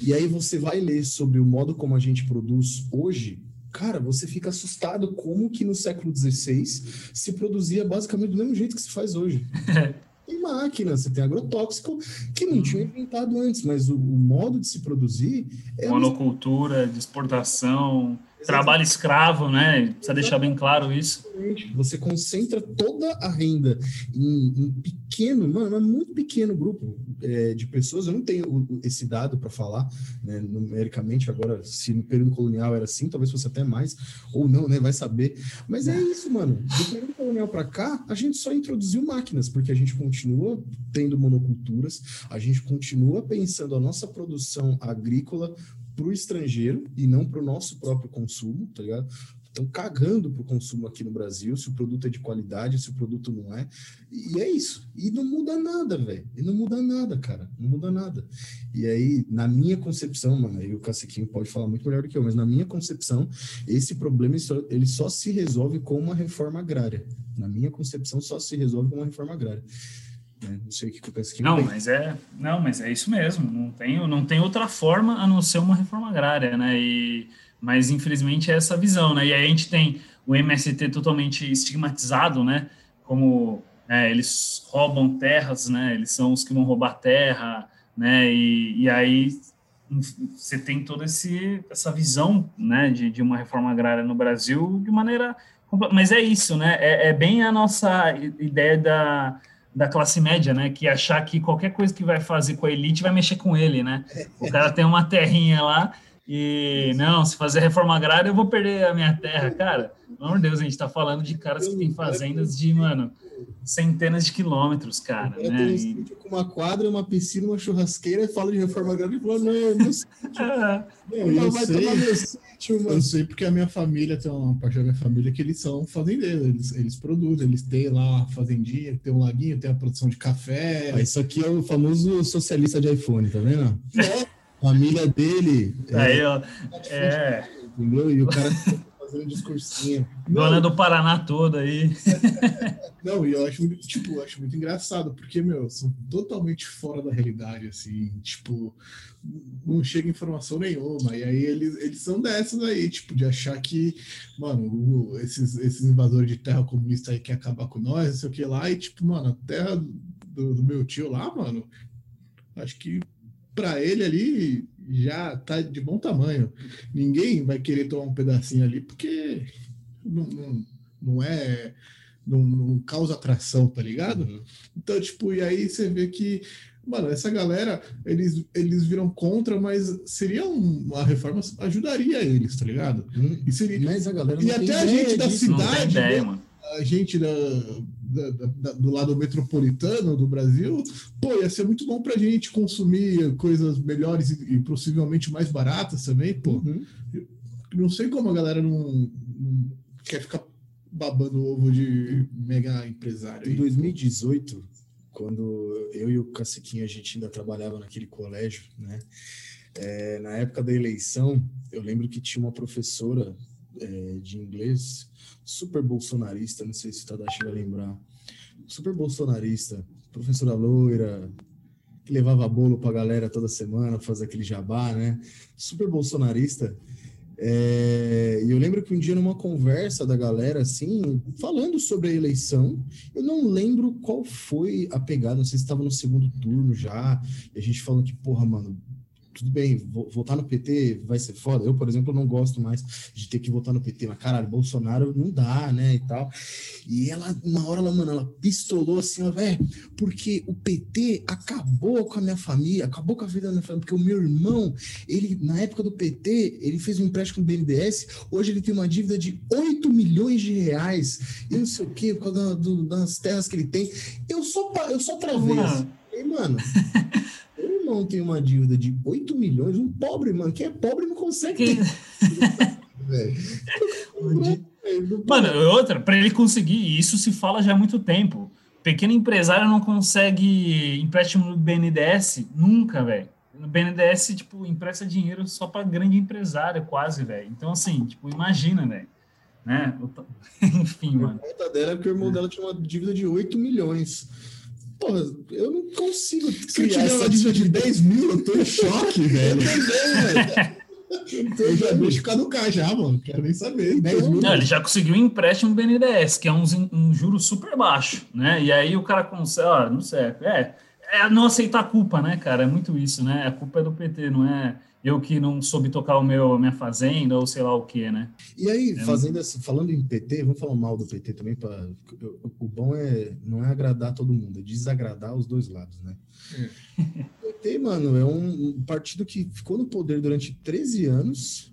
E aí você vai ler sobre o modo como a gente produz hoje, cara, você fica assustado como que no século XVI se produzia basicamente do mesmo jeito que se faz hoje. tem máquina, você tem agrotóxico que não tinha inventado antes, mas o, o modo de se produzir é monocultura, de exportação, Trabalho escravo, né? Precisa deixar bem claro isso. Você concentra toda a renda em, em pequeno, mano, muito pequeno grupo é, de pessoas. Eu não tenho esse dado para falar, né, numericamente. Agora, se no período colonial era assim, talvez fosse até mais, ou não, né? Vai saber. Mas é isso, mano. Do período colonial para cá, a gente só introduziu máquinas, porque a gente continua tendo monoculturas, a gente continua pensando a nossa produção agrícola para o estrangeiro e não para o nosso próprio consumo, tá ligado? Estão cagando para o consumo aqui no Brasil, se o produto é de qualidade, se o produto não é. E é isso. E não muda nada, velho. E não muda nada, cara. Não muda nada. E aí, na minha concepção, mano, aí o Caciquinho pode falar muito melhor do que eu, mas na minha concepção, esse problema ele só se resolve com uma reforma agrária. Na minha concepção, só se resolve com uma reforma agrária. Né? Não sei o que, penso que não, mas é não, mas é isso mesmo. Não tem, não tem outra forma a não ser uma reforma agrária, né? E, mas infelizmente é essa visão, né? E aí a gente tem o MST totalmente estigmatizado, né? Como é, eles roubam terras, né? Eles são os que vão roubar terra, né? E, e aí você tem toda esse, essa visão, né? De, de uma reforma agrária no Brasil de maneira mas é isso, né? É, é bem a nossa ideia da da classe média, né? Que achar que qualquer coisa que vai fazer com a elite vai mexer com ele, né? O cara tem uma terrinha lá e não, se fazer reforma agrária eu vou perder a minha terra, cara. Pelo amor de Deus, a gente está falando de caras que têm fazendas de, mano, centenas de quilômetros, cara. Eu né? tenho um com uma quadra, uma piscina, uma churrasqueira e fala de reforma agrária e fala, não, não sei. não, eu, sei, sítio, eu sei porque a minha família tem uma parte da minha família que eles são fazendeiros, eles, eles produzem, eles têm lá a fazendinha, tem um laguinho, tem a produção de café. Ah, isso aqui é o famoso socialista de iPhone, tá vendo? É. Família dele. Aí, é, ó. É. Entendeu? E o cara fazendo discursinho. Dona do Paraná toda aí. Não, e eu acho, tipo, acho muito engraçado, porque, meu, são totalmente fora da realidade, assim, tipo, não chega informação nenhuma. E aí eles, eles são dessas aí, tipo, de achar que, mano, esses, esses invasores de terra comunista aí querem acabar com nós, não sei o que lá, e tipo, mano, a terra do, do meu tio lá, mano, acho que para ele ali já tá de bom tamanho. Ninguém vai querer tomar um pedacinho ali porque não, não, não é. Não, não, causa atração, tá ligado? Uhum. Então, tipo, e aí você vê que, mano, essa galera, eles, eles viram contra, mas seria uma reforma, ajudaria eles, tá ligado? Uhum. E, seria, mas a galera e até a gente da disso, cidade, ideia, né? a gente da, da, da, do lado metropolitano do Brasil, pô, ia ser muito bom para a gente consumir coisas melhores e, e, possivelmente mais baratas também, pô. Uhum. Não sei como a galera não, não quer ficar babando ovo de mega empresário. Em 2018, pô. quando eu e o Caciquinho a gente ainda trabalhava naquele colégio, né? É, na época da eleição, eu lembro que tinha uma professora é, de inglês super bolsonarista, não sei se o Tadashi vai lembrar, super bolsonarista, professora loira, que levava bolo para a galera toda semana, fazer aquele jabá, né? Super bolsonarista. É, e eu lembro que um dia numa conversa da galera, assim, falando sobre a eleição, eu não lembro qual foi a pegada, não sei se estava no segundo turno já, e a gente falando que, porra, mano, tudo bem, votar no PT vai ser foda. Eu, por exemplo, não gosto mais de ter que votar no PT, mas caralho, Bolsonaro não dá, né, e tal. E ela, na hora, ela, mano, ela pistolou assim, ó, velho, porque o PT acabou com a minha família, acabou com a vida da minha família, porque o meu irmão, ele, na época do PT, ele fez um empréstimo do BNDES, hoje ele tem uma dívida de 8 milhões de reais, e não sei o quê, por causa das terras que ele tem. Eu sou, eu sou travês. E, mano. irmão tem uma dívida de 8 milhões, um pobre, mano, quem é pobre não consegue ter. mano, outra, para ele conseguir isso se fala já há muito tempo. Pequeno empresário não consegue empréstimo no BNDES nunca, velho. No BNDES, tipo, empresta dinheiro só para grande empresário, quase, velho. Então, assim, tipo, imagina, velho. né? Enfim, mano. A conta dela é porque o irmão dela tinha uma dívida de 8 milhões. Porra, eu não consigo Se eu tiver uma dívida de 10 mil, eu tô em choque, velho. Eu já deixo caducar já, mano. Quero nem saber. 10 mil. Não, ele já conseguiu um empréstimo BNDES, que é um, um juro super baixo, né? E aí o cara consegue, ó, não sei, é, é não aceitar a culpa, né, cara? É muito isso, né? A culpa é do PT, não é eu que não soube tocar o meu minha fazenda ou sei lá o que, né? E aí, é fazendo assim, falando em PT, vamos falar mal do PT também para o bom é não é agradar todo mundo, é desagradar os dois lados, né? É. O PT, mano, é um partido que ficou no poder durante 13 anos,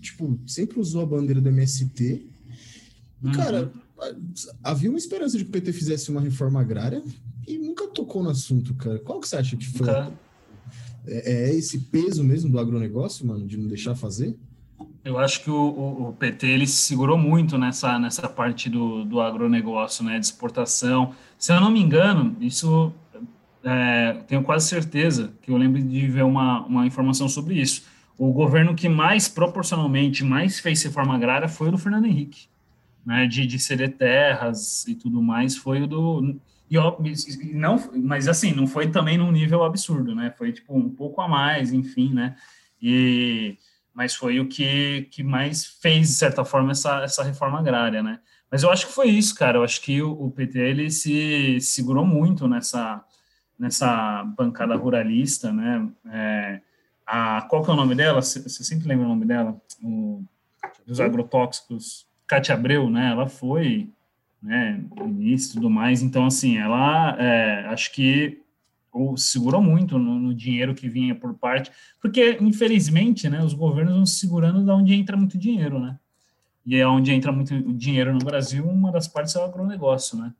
tipo, sempre usou a bandeira do MST. E, uhum. cara, havia uma esperança de que o PT fizesse uma reforma agrária e nunca tocou no assunto, cara. Qual que você acha que foi? É, é esse peso mesmo do agronegócio, mano, de não deixar fazer? Eu acho que o, o, o, PT ele se segurou muito nessa, nessa parte do, do agronegócio, né, de exportação. Se eu não me engano, isso é, tenho quase certeza que eu lembro de ver uma, uma informação sobre isso. O governo que mais proporcionalmente mais fez reforma agrária foi o do Fernando Henrique, né, de, de ceder terras e tudo mais, foi o do e não, mas assim, não foi também num nível absurdo, né? Foi tipo um pouco a mais, enfim, né? E mas foi o que, que mais fez de certa forma essa, essa reforma agrária, né? Mas eu acho que foi isso, cara. Eu acho que o, o PT ele se segurou muito nessa nessa bancada ruralista, né? É, a, qual que é o nome dela? Você sempre lembra o nome dela? O, dos agrotóxicos, Cátia Abreu, né? Ela foi né, início e tudo mais. Então, assim, ela é, acho que ou segurou muito no, no, dinheiro que vinha por parte, porque infelizmente, né, os governos vão se segurando de onde entra muito dinheiro, né? E é onde entra muito dinheiro no Brasil, uma das partes é o agronegócio, né?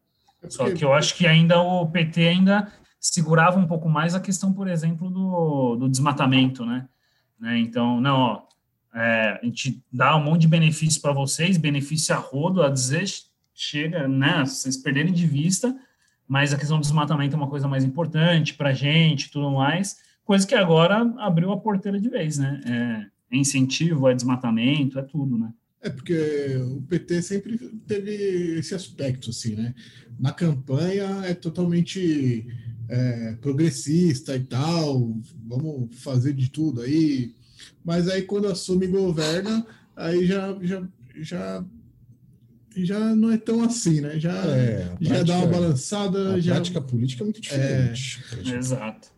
É Só que eu acho que ainda o PT ainda segurava um pouco mais a questão, por exemplo, do, do desmatamento, né? né? Então, não, ó, é, a gente dá um monte de benefícios para vocês, benefício a rodo, a dizer chega, né, vocês perderem de vista, mas a questão do desmatamento é uma coisa mais importante para a gente tudo mais, coisa que agora abriu a porteira de vez, né? É, incentivo, é desmatamento, é tudo, né? É porque o PT sempre teve esse aspecto, assim, né? Na campanha é totalmente é, progressista e tal, vamos fazer de tudo aí, mas aí quando assume e governa, aí já, já, já já não é tão assim, né? Já, é, prática, já dá uma balançada. A já... prática política é muito diferente. É, exato.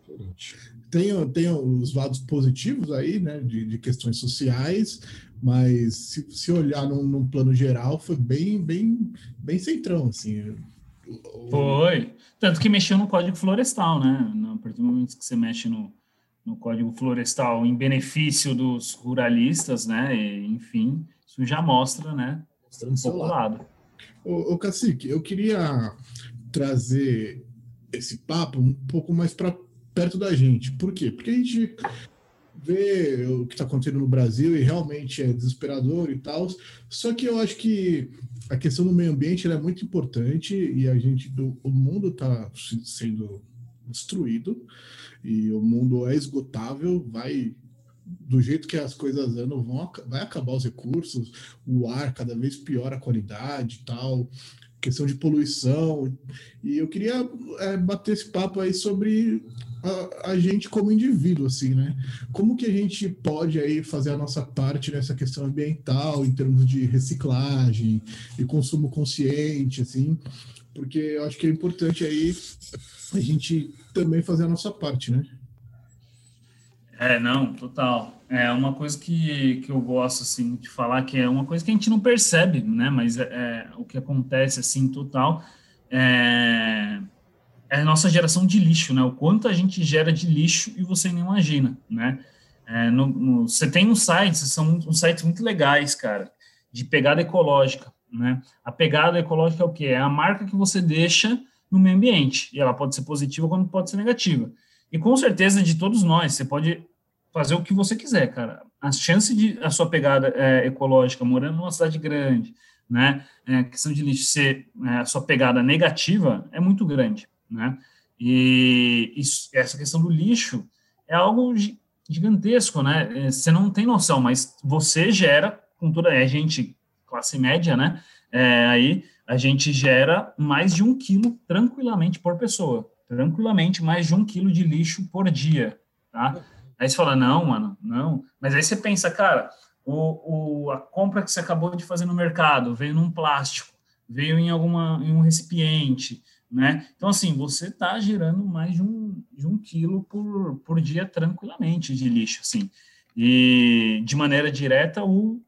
Tem, tem os lados positivos aí, né? De, de questões sociais, mas se, se olhar num, num, plano geral, foi bem, bem, bem centrão, assim. Foi. Tanto que mexeu no Código Florestal, né? A partir do momento que você mexe no, no Código Florestal em benefício dos ruralistas, né? E, enfim, isso já mostra, né? Mostrando seu lado. Ô, ô Cacique, eu queria trazer esse papo um pouco mais para perto da gente. Por quê? Porque a gente vê o que está acontecendo no Brasil e realmente é desesperador e tal. Só que eu acho que a questão do meio ambiente é muito importante e a gente, do, o mundo está sendo destruído e o mundo é esgotável, vai do jeito que as coisas andam, vão, vai acabar os recursos, o ar cada vez pior a qualidade tal, questão de poluição. E eu queria é, bater esse papo aí sobre a, a, gente como indivíduo, assim, né? Como que a gente pode aí fazer a nossa parte nessa questão ambiental, em termos de reciclagem e consumo consciente, assim, porque eu acho que é importante aí a gente também fazer a nossa parte, né? É, não, total. É uma coisa que, que eu gosto, assim, de falar, que é uma coisa que a gente não percebe, né, mas é, é o que acontece, assim, total, é, é, a nossa geração de lixo, né, o quanto a gente gera de lixo e você nem imagina, né. É, no, no, você tem uns sites, são uns sites muito legais, cara, de pegada ecológica, né. A pegada ecológica é o quê? É a marca que você deixa no meio ambiente, e ela pode ser positiva como pode ser negativa. E com certeza de todos nós, você pode fazer o que você quiser, cara. A chance de a sua pegada é, ecológica, morando numa cidade grande, né, é, questão de lixo ser é, a sua pegada negativa é muito grande, né? E isso, essa questão do lixo é algo gigantesco, né? É, você não tem noção, mas você gera com toda a gente classe média, né? É, aí a gente gera mais de um quilo tranquilamente por pessoa, tranquilamente mais de um quilo de lixo por dia, tá? Aí você fala, não, mano, não. Mas aí você pensa, cara, o, o, a compra que você acabou de fazer no mercado veio num plástico, veio em alguma em um recipiente, né? Então, assim, você está gerando mais de um, de um quilo por, por dia tranquilamente de lixo, assim, e de maneira direta ou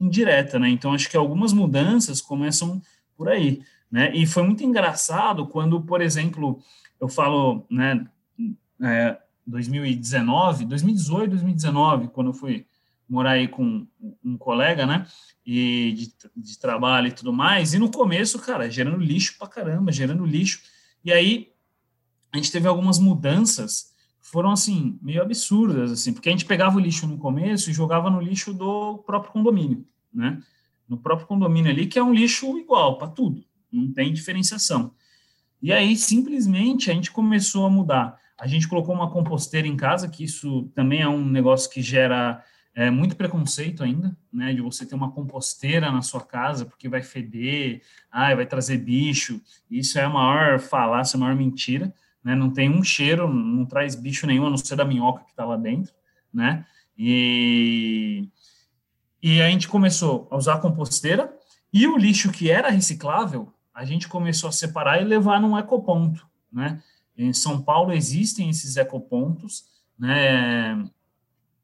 indireta, né? Então, acho que algumas mudanças começam por aí, né? E foi muito engraçado quando, por exemplo, eu falo, né, é, 2019, 2018, 2019, quando eu fui morar aí com um colega, né? E de, de, trabalho e tudo mais. E no começo, cara, gerando lixo pra caramba, gerando lixo. E aí a gente teve algumas mudanças que foram assim meio absurdas, assim, porque a gente pegava o lixo no começo e jogava no lixo do próprio condomínio, né? No próprio condomínio ali, que é um lixo igual para tudo, não tem diferenciação. E aí simplesmente a gente começou a mudar. A gente colocou uma composteira em casa, que isso também é um negócio que gera é, muito preconceito ainda, né, de você ter uma composteira na sua casa porque vai feder, ai, vai trazer bicho. Isso é a maior falácia, a maior mentira, né? Não tem um cheiro, não traz bicho nenhum, a não ser da minhoca que está lá dentro, né? E e a gente começou a usar composteira e o lixo que era reciclável, a gente começou a separar e levar num ecoponto, né? Em São Paulo existem esses ecopontos, né?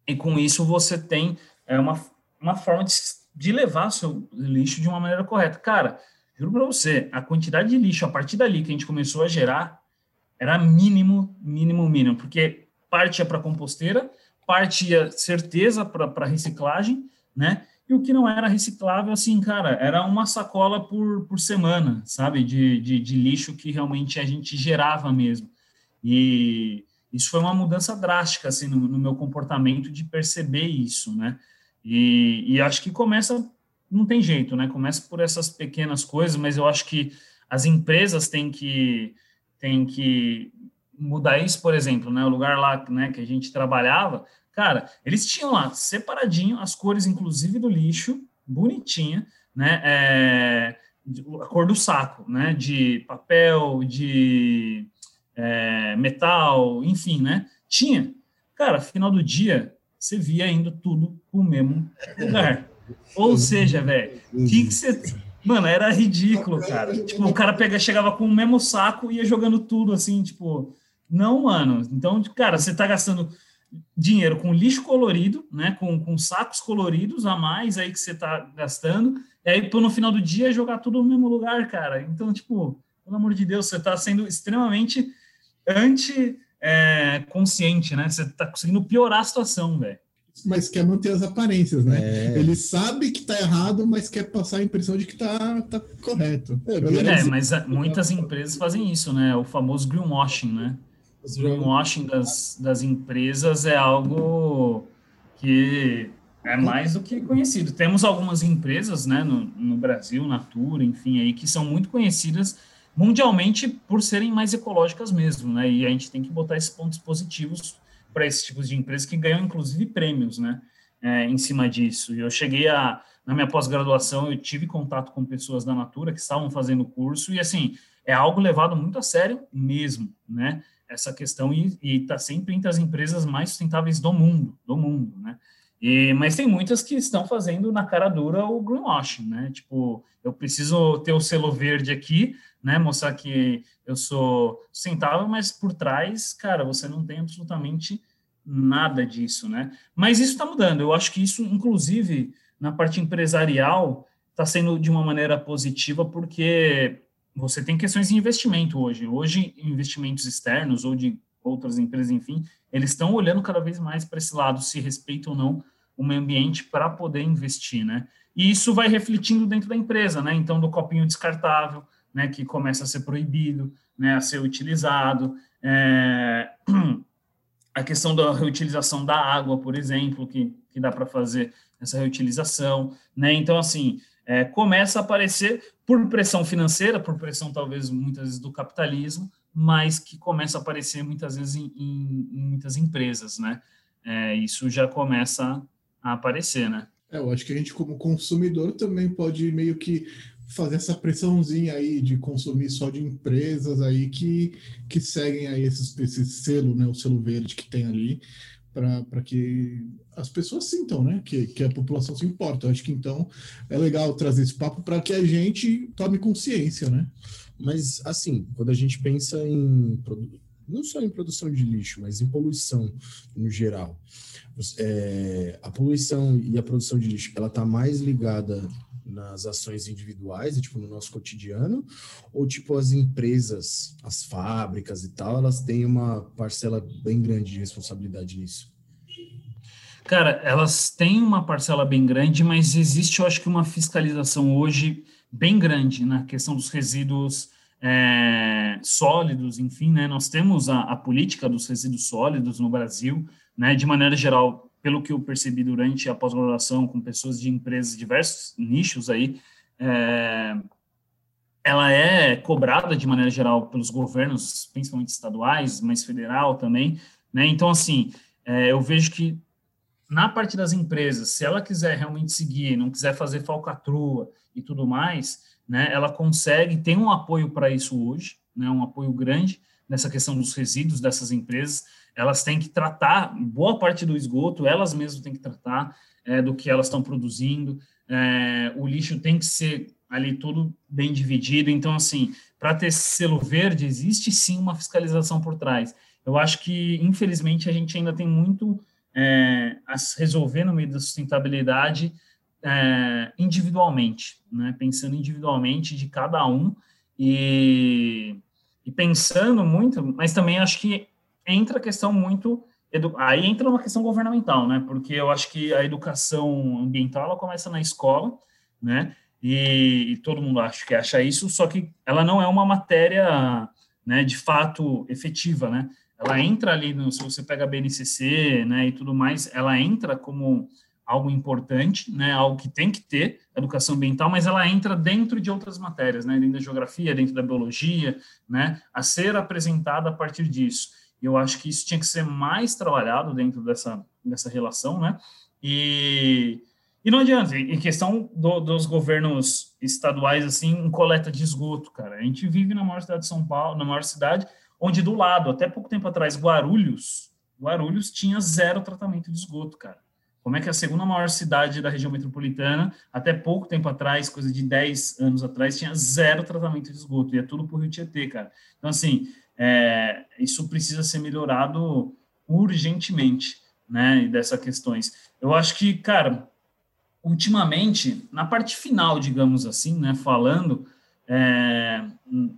e com isso você tem é, uma, uma forma de, de levar seu lixo de uma maneira correta. Cara, juro para você, a quantidade de lixo a partir dali que a gente começou a gerar era mínimo, mínimo, mínimo, porque parte ia para composteira, parte ia certeza para reciclagem, né? E o que não era reciclável, assim, cara, era uma sacola por, por semana, sabe? De, de, de lixo que realmente a gente gerava mesmo. E isso foi uma mudança drástica assim no, no meu comportamento de perceber isso, né? E, e, acho que começa, não tem jeito, né? Começa por essas pequenas coisas, mas eu acho que as empresas têm que têm que mudar isso, por exemplo, né? O lugar lá, né, que a gente trabalhava, cara, eles tinham lá separadinho as cores, inclusive do lixo, bonitinha, né? É, a cor do saco, né? De papel, de é, metal, enfim, né? Tinha. Cara, final do dia, você via indo tudo pro mesmo lugar. Ou seja, velho, que que você. Mano, era ridículo, cara. Tipo, o cara pega, chegava com o mesmo saco e ia jogando tudo assim, tipo. Não, mano. Então, cara, você tá gastando dinheiro com lixo colorido, né? Com, com sacos coloridos a mais aí que você tá gastando. E aí, no final do dia, jogar tudo no mesmo lugar, cara. Então, tipo, pelo amor de Deus, você tá sendo extremamente anti-consciente, é, né? Você tá conseguindo piorar a situação, velho. Mas quer manter as aparências, né? É. Ele sabe que tá errado, mas quer passar a impressão de que tá, tá correto. É, é mas muitas empresas fazem isso, né? O famoso greenwashing, né? O greenwashing das, das empresas é algo que é mais do que conhecido. Temos algumas empresas, né, no, no Brasil, Natura, enfim, aí, que são muito conhecidas mundialmente por serem mais ecológicas mesmo, né? E a gente tem que botar esses pontos positivos para esses tipos de empresas que ganham inclusive prêmios, né? É, em cima disso. E eu cheguei a na minha pós-graduação eu tive contato com pessoas da Natura que estavam fazendo o curso e assim é algo levado muito a sério mesmo, né? Essa questão e está sempre entre as empresas mais sustentáveis do mundo, do mundo, né? E, mas tem muitas que estão fazendo na cara dura o greenwashing, né? Tipo, eu preciso ter o selo verde aqui, né? Mostrar que eu sou sustentável, mas por trás, cara, você não tem absolutamente nada disso, né? Mas isso está mudando. Eu acho que isso, inclusive, na parte empresarial, está sendo de uma maneira positiva, porque você tem questões de investimento hoje. Hoje, investimentos externos ou de outras empresas, enfim, eles estão olhando cada vez mais para esse lado, se respeita ou não o meio ambiente para poder investir, né? E isso vai refletindo dentro da empresa, né? Então, do copinho descartável, né, que começa a ser proibido, né, a ser utilizado. É, a questão da reutilização da água, por exemplo, que, que dá para fazer essa reutilização. Né? Então, assim, é, começa a aparecer por pressão financeira, por pressão talvez muitas vezes do capitalismo, mas que começa a aparecer muitas vezes em, em, em muitas empresas, né? É, isso já começa a aparecer, né? É, eu acho que a gente, como consumidor, também pode meio que fazer essa pressãozinha aí de consumir só de empresas aí que, que seguem aí esse, esse selo, né, o selo verde que tem ali, para que as pessoas sintam, né, que, que a população se importa. Eu acho que então é legal trazer esse papo para que a gente tome consciência, né? Mas, assim, quando a gente pensa em não só em produção de lixo, mas em poluição no geral, é, a poluição e a produção de lixo, ela está mais ligada nas ações individuais, tipo, no nosso cotidiano, ou tipo as empresas, as fábricas e tal, elas têm uma parcela bem grande de responsabilidade nisso? Cara, elas têm uma parcela bem grande, mas existe, eu acho que uma fiscalização hoje bem grande na questão dos resíduos é, sólidos, enfim, né? Nós temos a, a política dos resíduos sólidos no Brasil, né? De maneira geral, pelo que eu percebi durante a pós-graduação com pessoas de empresas, diversos nichos aí, é, ela é cobrada de maneira geral pelos governos, principalmente estaduais, mas federal também, né? Então, assim, é, eu vejo que na parte das empresas, se ela quiser realmente seguir, não quiser fazer falcatrua e tudo mais, né? Ela consegue, tem um apoio para isso hoje, né? Um apoio grande nessa questão dos resíduos dessas empresas elas têm que tratar boa parte do esgoto, elas mesmas têm que tratar é, do que elas estão produzindo, é, o lixo tem que ser ali tudo bem dividido, então, assim, para ter selo verde, existe sim uma fiscalização por trás. Eu acho que, infelizmente, a gente ainda tem muito é, a resolver no meio da sustentabilidade é, individualmente, né? pensando individualmente de cada um e, e pensando muito, mas também acho que entra a questão muito aí entra uma questão governamental, né? Porque eu acho que a educação ambiental ela começa na escola, né? E, e, todo mundo acha que acha isso, só que ela não é uma matéria, né? De fato efetiva, né? Ela entra ali no, se você pega a BNCC, né? E tudo mais, ela entra como algo importante, né? Algo que tem que ter educação ambiental, mas ela entra dentro de outras matérias, né? Dentro da geografia, dentro da biologia, né? A ser apresentada a partir disso. E eu acho que isso tinha que ser mais trabalhado dentro dessa, dessa relação, né? E, e não adianta, em questão do, dos governos estaduais, assim, em coleta de esgoto, cara. A gente vive na maior cidade de São Paulo, na maior cidade, onde do lado, até pouco tempo atrás, Guarulhos, Guarulhos tinha zero tratamento de esgoto, cara. Como é que a segunda maior cidade da região metropolitana, até pouco tempo atrás, coisa de 10 anos atrás, tinha zero tratamento de esgoto, e é tudo por Rio Tietê, cara. Então, assim, é, isso precisa ser melhorado urgentemente, né, dessas questões. Eu acho que, cara, ultimamente, na parte final, digamos assim, né, falando é,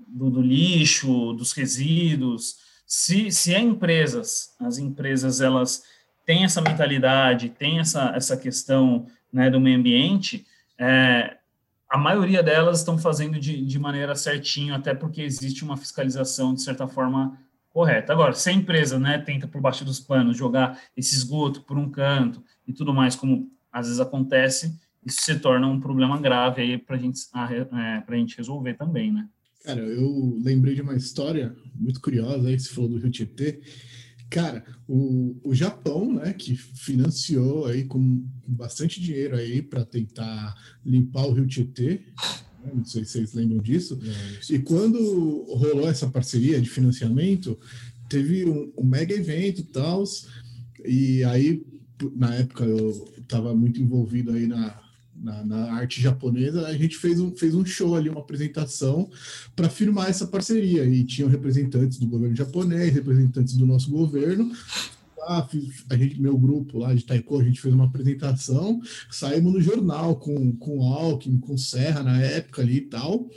do, do, lixo, dos resíduos, se, se é empresas, as empresas, elas têm essa mentalidade, têm essa, essa questão né, do meio ambiente, é, a maioria delas estão fazendo de, de maneira certinho, até porque existe uma fiscalização, de certa forma, correta. Agora, se a empresa né, tenta, por baixo dos panos, jogar esse esgoto por um canto e tudo mais, como às vezes acontece, isso se torna um problema grave aí para gente, é, a gente resolver também, né? Cara, eu lembrei de uma história muito curiosa aí, você falou do Rio Tietê, Cara, o, o Japão, né, que financiou aí com bastante dinheiro aí para tentar limpar o Rio Tietê, né, não sei se vocês lembram disso. É, e quando rolou essa parceria de financiamento, teve um, um mega evento e tal, e aí na época eu estava muito envolvido aí na, na, na, arte japonesa, a gente fez um, fez um show ali, uma apresentação para firmar essa parceria. E tinham representantes do governo japonês, representantes do nosso governo. Ah, fiz, a gente, meu grupo lá de Taiko, a gente fez uma apresentação, saímos no jornal com, com Alckmin, com Serra na época ali e tal.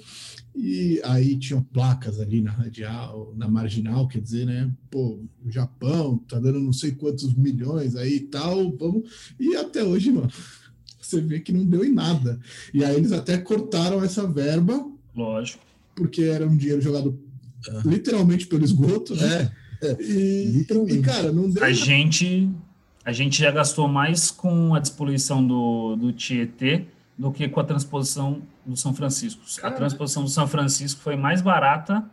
E aí tinham placas ali na radial, na marginal, quer dizer, né? Pô, o Japão tá dando não sei quantos milhões aí e tal, vamos. E até hoje, mano, você vê que não deu em nada. E aí eles até cortaram essa verba. Lógico. Porque era um dinheiro jogado literalmente pelo esgoto, né? É, é. E, e, cara, não deu. A nada. gente, a gente já gastou mais com a despoluição do, do Tietê do que com a transposição do São Francisco. A transposição do São Francisco foi mais barata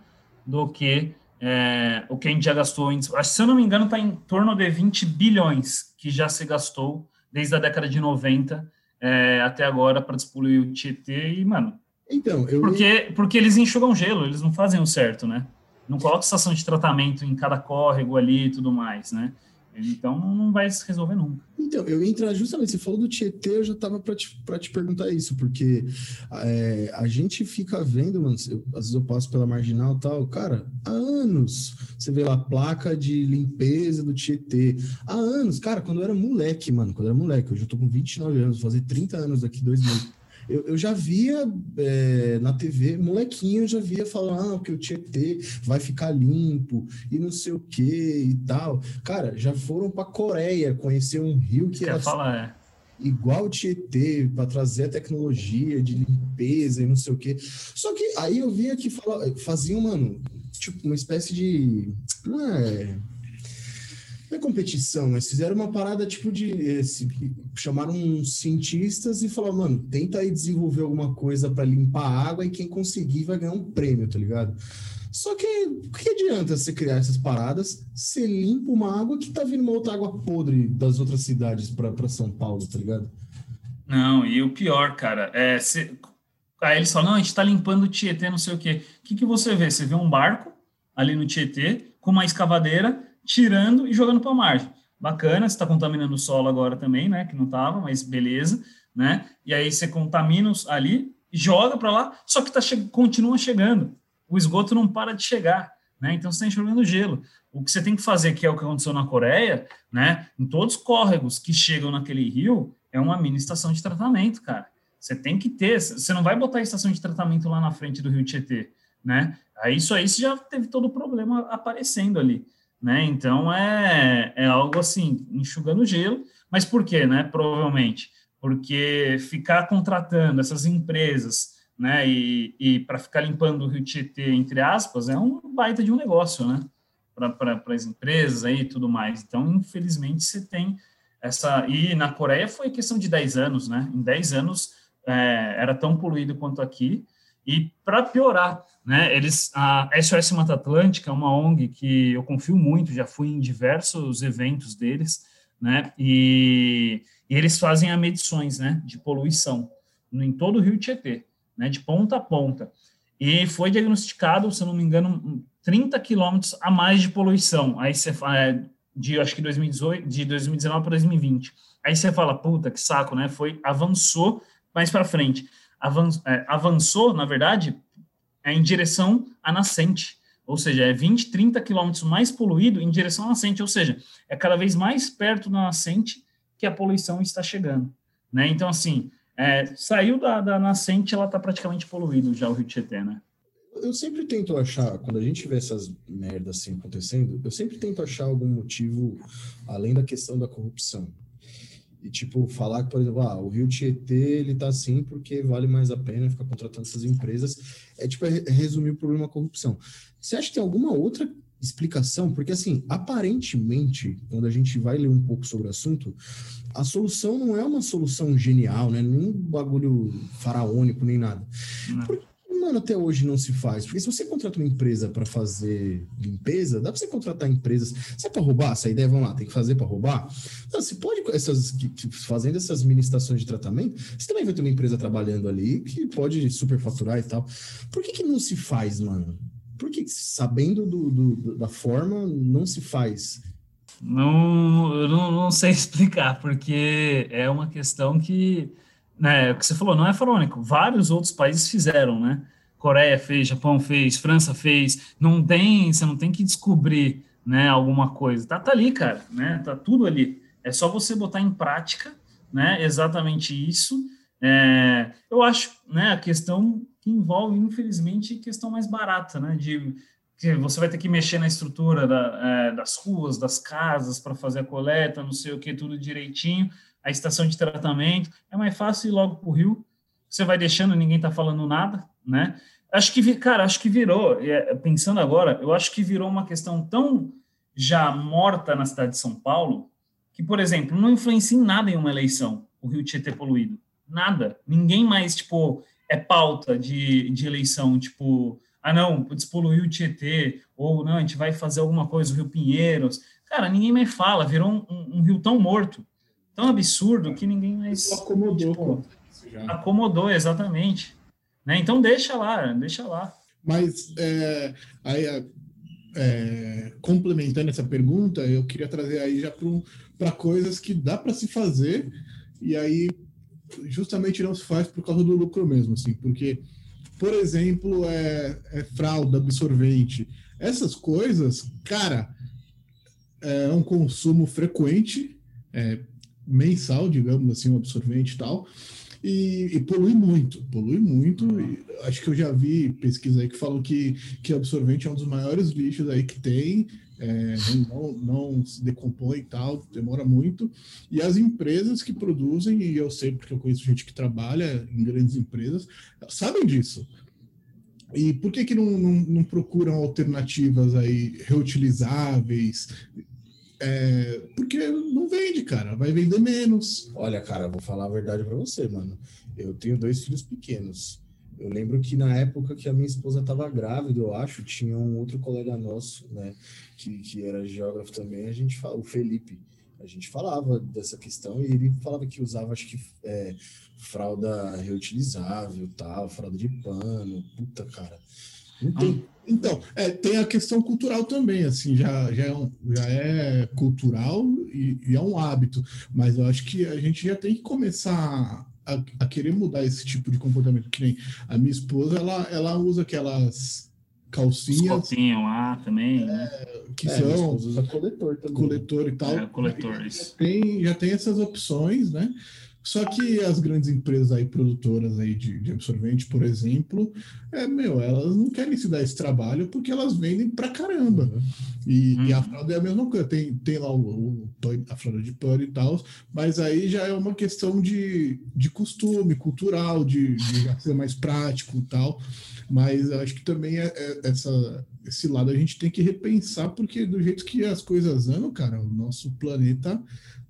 do que é, o que a gente já gastou. Em, se eu não me engano, está em torno de 20 bilhões que já se gastou desde a década de 90 é, até agora para despoluir o Tietê e, mano. Então, eu. Porque, porque eles enxugam gelo, eles não fazem o certo, né? Não coloca estação de tratamento em cada córrego ali e tudo mais, né? Então não vai se resolver nunca. Então, eu ia entrar justamente, você falou do Tietê, eu já estava para te, te perguntar isso, porque é, a gente fica vendo, mano, eu, às vezes eu passo pela marginal e tal, cara, há anos você vê lá placa de limpeza do Tietê. Há anos, cara, quando eu era moleque, mano, quando eu era moleque, hoje eu tô com 29 anos, vou fazer 30 anos daqui dois meses eu, eu já via é, na TV, molequinho, eu já via falando ah, que o Tietê vai ficar limpo e não sei o que e tal. Cara, já foram para Coreia conhecer um rio que Quer era falar, é. igual o Tietê para trazer a tecnologia de limpeza e não sei o que. Só que aí eu via que fala, faziam, mano, tipo uma espécie de. Não é não é competição, mas fizeram uma parada tipo de. Esse, chamaram uns cientistas e falaram, mano, tenta aí desenvolver alguma coisa para limpar a água e quem conseguir vai ganhar um prêmio, tá ligado? Só que o que adianta você criar essas paradas? Você limpa uma água que tá vindo uma outra água podre das outras cidades para São Paulo, tá ligado? Não, e o pior, cara, é. Se... Aí eles falam, não, a gente tá limpando o Tietê, não sei o quê. O que, que você vê? Você vê um barco ali no Tietê com uma escavadeira tirando e jogando para a margem. Bacana, você está contaminando o solo agora também, né? Que não estava, mas beleza, né? E aí você contamina ali, joga para lá, só que tá che continua chegando. O esgoto não para de chegar, né? Então você está enxugando gelo. O que você tem que fazer, que é o que aconteceu na Coreia, né? Em todos os córregos que chegam naquele rio, é uma mini estação de tratamento, cara. Você tem que ter, você não vai botar a estação de tratamento lá na frente do rio Tietê, né? Aí isso aí você já teve todo o problema aparecendo ali né? Então é, é algo assim, enxugando gelo, mas por quê, né? Provavelmente porque ficar contratando essas empresas, né? E, e para ficar limpando o Rio Tietê, entre aspas, é um baita de um negócio, né? Para as empresas aí e tudo mais. Então, infelizmente, você tem essa. E na Coreia foi questão de 10 anos, né? Em 10 anos é, era tão poluído quanto aqui. E para piorar, né, eles, a SOS Mata Atlântica é uma ONG que eu confio muito, já fui em diversos eventos deles, né, e, e eles fazem medições, né, de poluição em todo o Rio Tietê, né, de ponta a ponta. E foi diagnosticado, se eu não me engano, 30 quilômetros a mais de poluição. Aí você fala, é, de acho que 2018, de 2019 para 2020. Aí você fala, puta, que saco, né? Foi, avançou mais para frente avançou, na verdade, é em direção à nascente, ou seja, é 20, 30 quilômetros mais poluído em direção à nascente, ou seja, é cada vez mais perto da nascente que a poluição está chegando, né? Então, assim, é, saiu da, da nascente, ela está praticamente poluído já o Rio Tietê, né? Eu sempre tento achar, quando a gente vê essas merdas assim acontecendo, eu sempre tento achar algum motivo além da questão da corrupção. E, tipo, falar que, por exemplo, ah, o Rio Tietê, ele tá assim porque vale mais a pena ficar contratando essas empresas. É, tipo, é, resumir o problema da corrupção. Você acha que tem alguma outra explicação? Porque, assim, aparentemente, quando a gente vai ler um pouco sobre o assunto, a solução não é uma solução genial, né? Nenhum bagulho faraônico, nem nada. Por, mano, até hoje não se faz? Porque se você contrata uma empresa para fazer limpeza, dá para você contratar empresas. Se é para roubar, essa ideia, vamos lá, tem que fazer para roubar. Não, você pode, essas, fazendo essas mini estações de tratamento, você também vai ter uma empresa trabalhando ali que pode superfaturar e tal. Por que, que não se faz, mano? Por que, sabendo do, do, da forma, não se faz? Não, eu não, não sei explicar, porque é uma questão que né, o que você falou, não é farônico. Vários outros países fizeram, né? Coreia fez, Japão fez, França fez. Não tem, você não tem que descobrir, né, alguma coisa. Tá, tá ali, cara, né? Tá tudo ali. É só você botar em prática, né? Exatamente isso. É, eu acho, né, a questão que envolve, infelizmente, questão mais barata, né? De que você vai ter que mexer na estrutura da, é, das ruas, das casas para fazer a coleta, não sei o que, tudo direitinho a estação de tratamento, é mais fácil ir logo para o rio, você vai deixando, ninguém está falando nada, né? Acho que, cara, acho que virou, é, pensando agora, eu acho que virou uma questão tão já morta na cidade de São Paulo, que, por exemplo, não influencia em nada em uma eleição o Rio Tietê poluído. Nada. Ninguém mais, tipo, é pauta de, de eleição, tipo, ah, não, despoluir o Tietê, ou não, a gente vai fazer alguma coisa, o Rio Pinheiros. Cara, ninguém mais fala, virou um, um, um rio tão morto tão absurdo que ninguém mais acomodou. Tipo, acomodou, exatamente. Né? Então deixa lá, deixa lá. Mas é, aí, é, é complementando essa pergunta, eu queria trazer aí já para coisas que dá para se fazer e aí justamente não se faz por causa do lucro mesmo, assim, porque, por exemplo, é, é fralda, absorvente, essas coisas, cara, é um consumo frequente, é, mensal, digamos assim, um absorvente e tal, e, e, polui muito, polui muito. acho que eu já vi pesquisa aí que falam que, que absorvente é um dos maiores lixos aí que tem, é, não, não se decompõe e tal, demora muito. E as empresas que produzem, e eu sei porque eu conheço gente que trabalha em grandes empresas, sabem disso. E por que, que não, não, não procuram alternativas aí reutilizáveis, é, porque não vende, cara. Vai vender menos. Olha, cara, vou falar a verdade para você, mano. Eu tenho dois filhos pequenos. Eu lembro que na época que a minha esposa estava grávida, eu acho, tinha um outro colega nosso, né, que, que era geógrafo também, a gente fala, o Felipe, a gente falava dessa questão e ele falava que usava, acho que, é, fralda reutilizável, tal, fralda de pano, puta, cara. Não tem, então, é, tem a questão cultural também, assim, já, já, é, um, já é cultural e, e, é um hábito, mas eu acho que a gente já tem que começar a, a, querer mudar esse tipo de comportamento, que nem a minha esposa, ela, ela usa aquelas calcinhas... lá também, né? É, que é, são... usa coletor também. Coletor e tal. É, coletor, isso. Já tem, já tem essas opções, né? Só que as grandes empresas aí, produtoras aí de, de, absorvente, por exemplo, é, meu, elas não querem se dar esse trabalho porque elas vendem pra caramba. Uhum. E, e, a uhum. fralda é a mesma coisa, tem, tem lá o, o a fralda de pano e tal, mas aí já é uma questão de, de costume cultural, de, de ser mais prático e tal. Mas acho que também é, é, essa, esse lado a gente tem que repensar, porque do jeito que as coisas andam, cara, o nosso planeta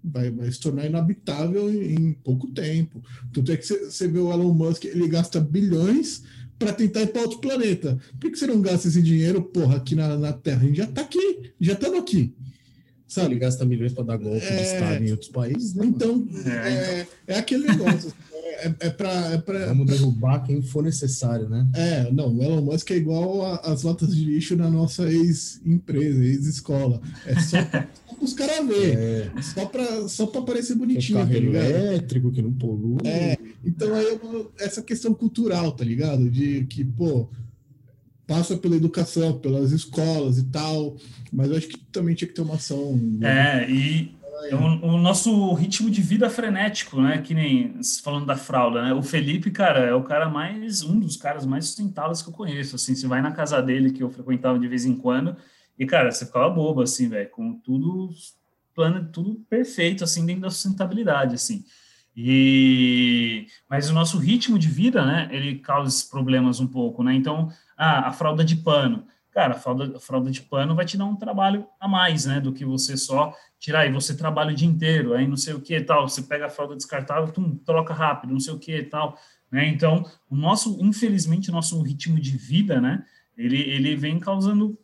vai, vai se tornar inabitável em, em pouco tempo. Tanto é que você vê o Elon Musk, ele gasta bilhões para tentar ir para outro planeta. Por que você não gasta esse dinheiro, porra, aqui na, na Terra? A gente já está aqui, já estamos aqui. Sabe? Ele gasta milhões para dar golpe é... de Estado em outros países, né? Então, é, então. é, é aquele negócio. é, é para. É pra... Vamos derrubar quem for necessário, né? É, não, o Elon Musk é igual as latas de lixo na nossa ex-empresa, ex-escola. É só os caras verem. É. Só para só pra parecer bonitinho, tá ligado? elétrico que não polui. É, então aí essa questão cultural, tá ligado? De que, pô, passa pela educação, pelas escolas e tal, mas eu acho que também tinha que ter uma ação. Né? É, e o, o, nosso ritmo de vida frenético, né? Que nem falando da fralda, né? O Felipe, cara, é o cara mais, um dos caras mais sustentáveis que eu conheço. Assim, você vai na casa dele, que eu frequentava de vez em quando, e, cara, você ficava bobo, assim, velho, com tudo plano, tudo perfeito, assim, dentro da sustentabilidade, assim. E mas o nosso ritmo de vida, né, ele causa esses problemas um pouco, né? Então, ah, a fralda de pano. Cara, a fralda, a fralda de pano vai te dar um trabalho a mais, né, do que você só tirar e você trabalha o dia inteiro, aí não sei o que tal, você pega a fralda descartável, tum, troca rápido, não sei o que tal, né? Então, o nosso, infelizmente, o nosso ritmo de vida, né, ele, ele vem causando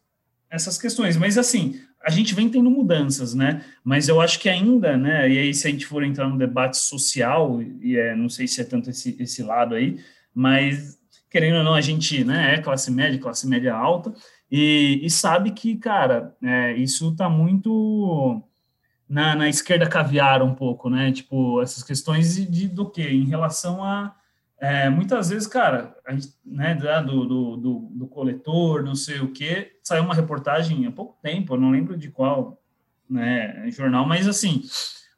essas questões. Mas, assim, a gente vem tendo mudanças, né? Mas eu acho que ainda, né? E aí, se a gente for entrar no debate social, e é, não sei se é tanto esse, esse lado aí, mas, querendo ou não, a gente né, é classe média, classe média alta, e, e sabe que, cara, é, isso está muito na, na esquerda caviar um pouco, né? Tipo, essas questões de, de do que? Em relação a é, muitas vezes, cara, a gente, né, do, do, do, do, coletor, não sei o que, saiu uma reportagem há pouco tempo, eu não lembro de qual né, jornal, mas assim,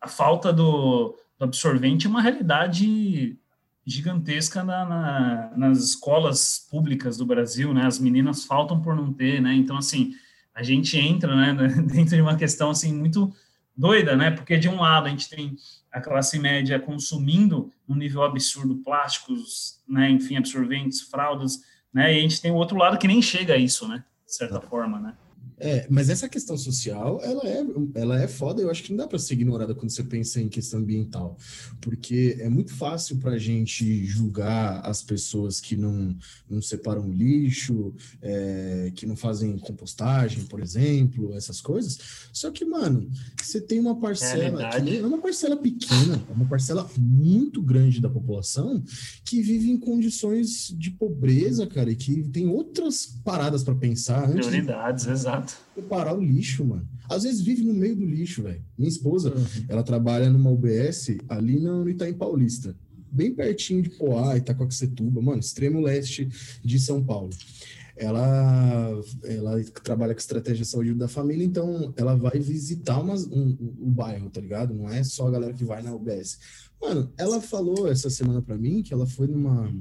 a falta do, do absorvente é uma realidade gigantesca na, na, nas escolas públicas do Brasil, né, as meninas faltam por não ter, né, então assim, a gente entra, né, dentro de uma questão assim muito doida, né, porque de um lado a gente tem a classe média consumindo um nível absurdo plásticos, né, enfim, absorventes, fraldas, né, e a gente tem o outro lado que nem chega a isso, né, de certa forma, né. É, mas essa questão social, ela é, ela é foda, eu acho que não dá para ser ignorada quando você pensa em questão ambiental, porque é muito fácil para a gente julgar as pessoas que não, não separam lixo, é, que não fazem compostagem, por exemplo, essas coisas, só que, mano, você tem uma parcela, que é uma parcela pequena, é uma parcela muito grande da população que vive em condições de pobreza, cara, e que tem outras paradas para pensar. Prioridades, de... exato Separar o lixo, mano. Às vezes vive no meio do lixo, velho. Minha esposa, uhum. ela trabalha numa UBS ali no Itaim Paulista. Bem pertinho de Poá, Itacoaxetuba, mano, extremo leste de São Paulo. Ela, ela trabalha com estratégia de saúde da família, então ela vai visitar umas, um, o bairro, tá ligado? Não é só a galera que vai na UBS. Mano, ela falou essa semana para mim que ela foi numa.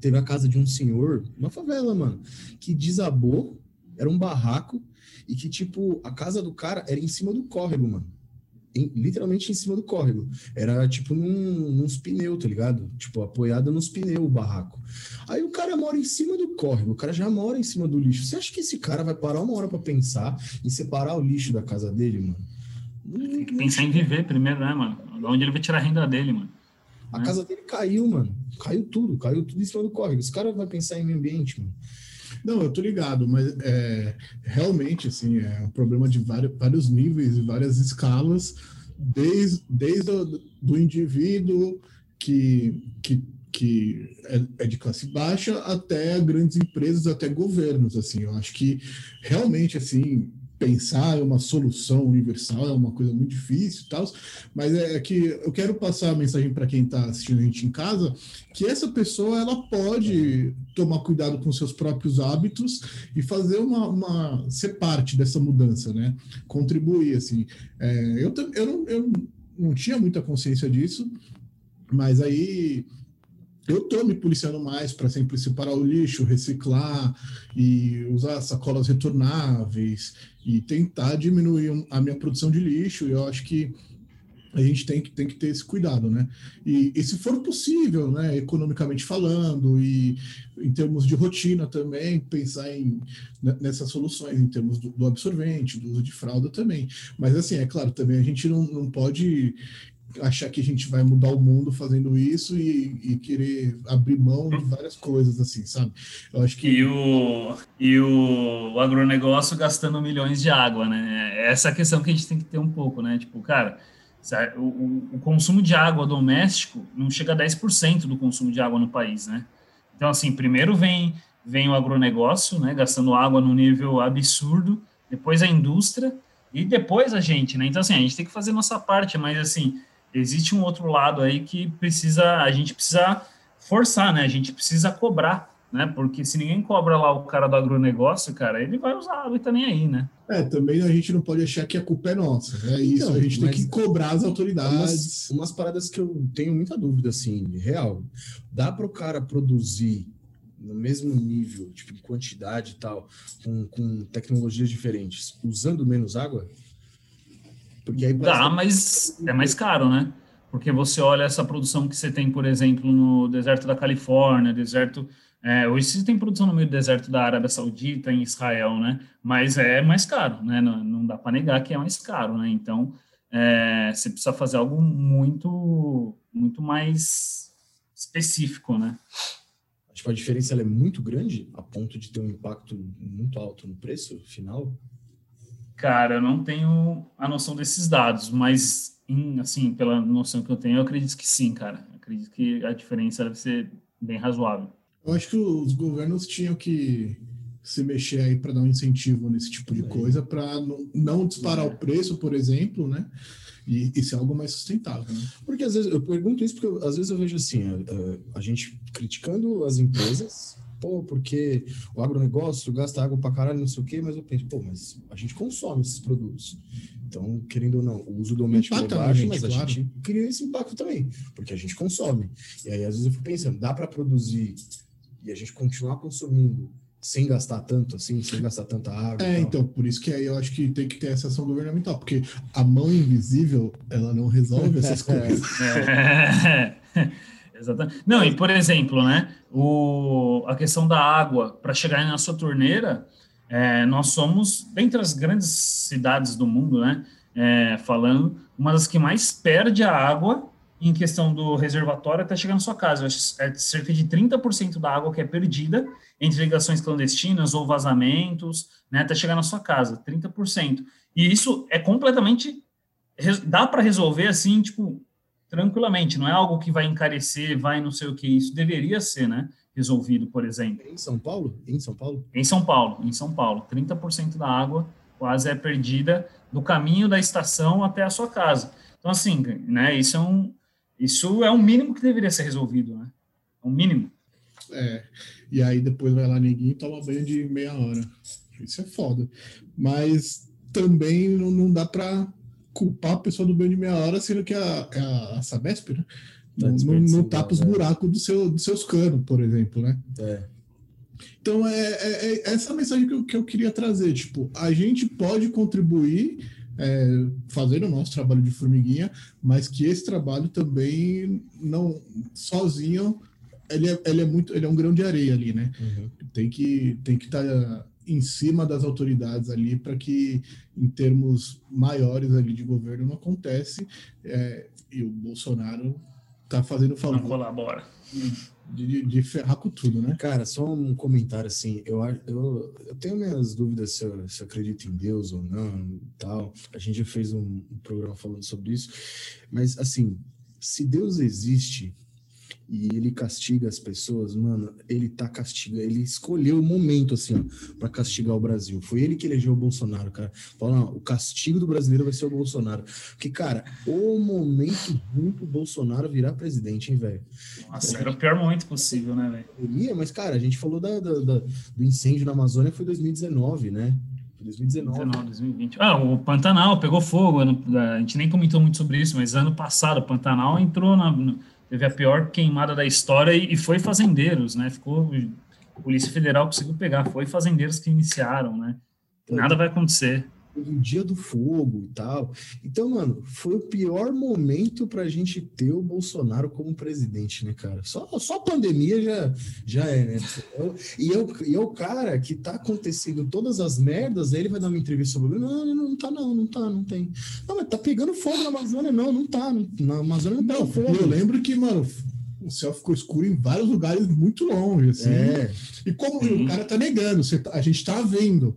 Teve a casa de um senhor, uma favela, mano, que desabou era um barraco e que, tipo, a casa do cara era em cima do córrego, mano. Em, literalmente em cima do córrego. Era, tipo, num, nos pneus, tá ligado? Tipo, apoiada nos pneus o barraco. Aí o cara mora em cima do córrego, o cara já mora em cima do lixo. Você acha que esse cara vai parar uma hora para pensar em separar o lixo da casa dele, mano? Tem que pensar em viver primeiro, né, mano? De onde ele vai tirar a renda dele, mano? A né? casa dele caiu, mano. Caiu tudo, caiu tudo em cima do córrego. Esse cara vai pensar em meio ambiente, mano. Não, eu tô ligado, mas é, realmente, assim, é um problema de vários, vários níveis e várias escalas, desde, desde o do indivíduo que, que, que é, é, de classe baixa até grandes empresas, até governos, assim, eu acho que realmente, assim, pensar uma solução universal é uma coisa muito difícil e tal, mas é, é que eu quero passar a mensagem para quem está assistindo a gente em casa, que essa pessoa ela pode tomar cuidado com seus próprios hábitos e fazer uma, uma ser parte dessa mudança, né? Contribuir, assim. É, eu, eu, não, eu não tinha muita consciência disso, mas aí eu estou me policiando mais para sempre separar o lixo, reciclar e usar sacolas retornáveis e tentar diminuir a minha produção de lixo. Eu acho que a gente tem que, tem que ter esse cuidado, né? E, e, se for possível, né, economicamente falando, e em termos de rotina também, pensar em, né, nessas soluções, em termos do, do, absorvente, do uso de fralda também. Mas, assim, é claro, também a gente não, não pode achar que a gente vai mudar o mundo fazendo isso e, e, querer abrir mão de várias coisas, assim, sabe? Eu acho que... E o, e o agronegócio gastando milhões de água, né? É essa é a questão que a gente tem que ter um pouco, né? Tipo, cara, o, o consumo de água doméstico não chega a 10% do consumo de água no país, né? Então, assim, primeiro vem, vem o agronegócio, né? Gastando água num nível absurdo, depois a indústria e depois a gente, né? Então, assim, a gente tem que fazer nossa parte, mas, assim, existe um outro lado aí que precisa, a gente precisa forçar, né? A gente precisa cobrar, né? Porque se ninguém cobra lá o cara do agronegócio, cara, ele vai usar, ele tá nem aí, né? É, também a gente não pode achar que a culpa é nossa. É isso, então, a gente tem que cobrar as autoridades. Umas, umas paradas que eu tenho muita dúvida, assim, real. Dá para o cara produzir no mesmo nível, tipo, em quantidade e tal, com, com tecnologias diferentes, usando menos água? Porque aí Dá, mas é mais caro, né? Porque você olha essa produção que você tem, por exemplo, no deserto da Califórnia, deserto. É, hoje você tem produção no meio do deserto da Arábia Saudita, em Israel, né? Mas é mais caro, né? Não, não dá para negar que é mais caro, né? Então, é, você precisa fazer algo muito, muito mais específico, né? Acho que a diferença é muito grande, a ponto de ter um impacto muito alto no preço final. Cara, eu não tenho a noção desses dados, mas, em, assim, pela noção que eu tenho, eu acredito que sim, cara. Eu acredito que a diferença deve ser bem razoável. Eu acho que os governos tinham que se mexer aí para dar um incentivo nesse tipo de coisa, para não, não, disparar é. o preço, por exemplo, né? E, e ser algo mais sustentável. Né? Porque às vezes eu pergunto isso porque eu, às vezes eu vejo assim, a, a, a gente criticando as empresas pô, porque o agronegócio gasta água para caralho, não sei o quê, mas eu penso, pô, mas a gente consome esses produtos. Então, querendo ou não, o uso doméstico é baixo, gente, mas a claro. gente cria esse impacto também, porque a gente consome. E aí, às vezes, eu fico pensando, dá para produzir e a gente continuar consumindo sem gastar tanto assim, sem gastar tanta água. É, então, por isso que aí eu acho que tem que ter essa ação governamental, porque a mão invisível, ela não resolve essas coisas. Exatamente. Não, e por exemplo, né, o, a questão da água para chegar na sua torneira, é, nós somos, dentre as grandes cidades do mundo, né, é, falando, uma das que mais perde a água em questão do reservatório até chegar na sua casa. É cerca de 30% da água que é perdida entre ligações clandestinas ou vazamentos, né, até chegar na sua casa, 30%. E isso é completamente dá para resolver assim, tipo, tranquilamente, não é algo que vai encarecer, vai não sei o que, isso deveria ser, né, resolvido, por exemplo. Em São Paulo? Em São Paulo? Em São Paulo, em São Paulo, 30% da água quase é perdida do caminho da estação até a sua casa. Então assim, né, isso é um isso é o mínimo que deveria ser resolvido, né? É o mínimo. É. E aí depois vai lá neguinho e toma banho de meia hora. Isso é foda. Mas também não, não dá para culpar a pessoa do banho de meia hora, sendo que a, a, a Sabesp, né? Tá não, não, tapa os buracos do seu, dos seus canos, por exemplo, né? É. Então, é, é, é, essa mensagem que eu, que eu queria trazer. Tipo, a gente pode contribuir é, fazendo o nosso trabalho de formiguinha, mas que esse trabalho também não sozinho ele é, ele é muito ele é um grão de areia ali, né? Uhum. Tem que tem que estar tá em cima das autoridades ali para que em termos maiores ali de governo não acontece é, e o Bolsonaro tá fazendo favor. Não colabora. De, de, de, ferrar com tudo, né? Cara, só um comentário assim, eu, eu, eu tenho minhas dúvidas se eu, se eu acredito em Deus ou não tal. A gente já fez um, um programa falando sobre isso, mas assim, se Deus existe, e ele castiga as pessoas, mano, ele tá castigando, ele escolheu o momento, assim, ó, pra castigar o Brasil. Foi ele que elegeu o Bolsonaro, cara. Fala, não, o castigo do brasileiro vai ser o Bolsonaro. Porque, cara, o momento ruim pro Bolsonaro virar presidente, hein, velho? Nossa, era o pior momento possível, né, velho? Mas, cara, a gente falou da, da, da, do incêndio na Amazônia, foi 2019, né? 2019. 2019, 2020. Ah, o Pantanal pegou fogo. A gente nem comentou muito sobre isso, mas ano passado o Pantanal entrou na, teve a pior queimada da história e, e foi fazendeiros, né? Ficou a Polícia Federal conseguiu pegar, foi fazendeiros que iniciaram, né? Nada vai acontecer o dia do fogo e tal. Então, mano, foi o pior momento para a gente ter o Bolsonaro como presidente, né, cara? Só, só a pandemia já, já é, né? E é, o, e é o cara que tá acontecendo todas as merdas, aí ele vai dar uma entrevista sobre. Não, não, não tá, não, não tá, não tem. Não, mas tá pegando fogo na Amazônia, não, não tá. Na Amazônia não, não fogo. Eu lembro que, mano, o céu ficou escuro em vários lugares muito longe, assim. É. E como uhum. o cara tá negando, tá, a gente tá vendo.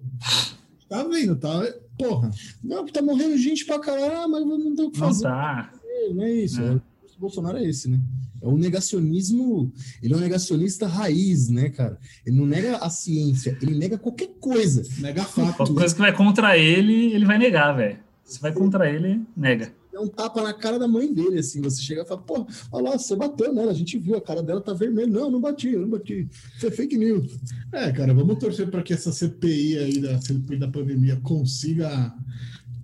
Tá vendo, tá? Porra, não, tá morrendo gente pra caralho, ah, mas não tem o que fazer. Não tá. É, não é isso. É. O Bolsonaro é esse, né? É um negacionismo, ele é um negacionista raiz, né, cara? Ele não nega a ciência, ele nega qualquer coisa. Nega fato. Qualquer coisa que vai contra ele, ele vai negar, velho. Se vai contra ele, nega é um tapa na cara da mãe dele, assim. Você chega e fala, pô, olha lá, você bateu nela, a gente viu, a cara dela tá vermelha. Não, não bati, não bati. Isso é fake news. É, cara, vamos torcer para que essa CPI aí da CPI da pandemia consiga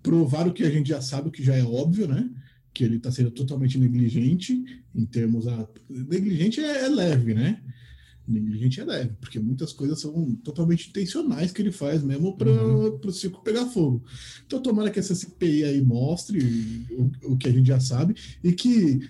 provar o que a gente já sabe, o que já é óbvio, né? Que ele está sendo totalmente negligente em termos a negligente é, é leve, né? Negligente é leve, porque muitas coisas são totalmente intencionais que ele faz mesmo para uhum. o circo pegar fogo. Então, tomara que essa CPI aí mostre o, o, que a gente já sabe e que,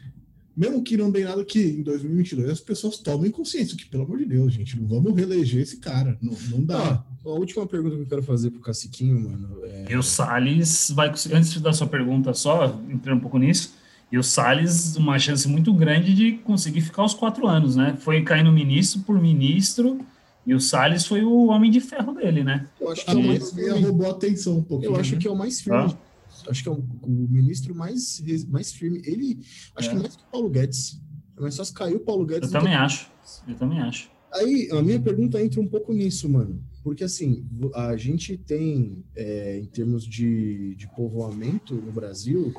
mesmo que não dê nada, que em 2022 as pessoas tomem consciência que, pelo amor de Deus, gente, não vamos reeleger esse cara, não, não dá. Ah, a última pergunta que eu quero fazer pro Caciquinho, mano. É... E o Salles vai, antes da sua pergunta só, entrando um pouco nisso, e o Salles, uma chance muito grande de conseguir ficar os quatro anos, né? Foi caindo ministro por ministro, e o Salles foi o homem de ferro dele, né? Eu acho que é o mais firme. roubou a atenção um pouquinho. Eu acho né? que é o mais firme. Ah. Acho que é o, o, ministro mais, mais firme. Ele, acho é. que mais que o Paulo Guedes. Mas só se caiu o Paulo Guedes. Eu também acho. Eu também acho. Aí, a minha pergunta entra um pouco nisso, mano. Porque, assim, a gente tem, é, em termos de, de povoamento no Brasil,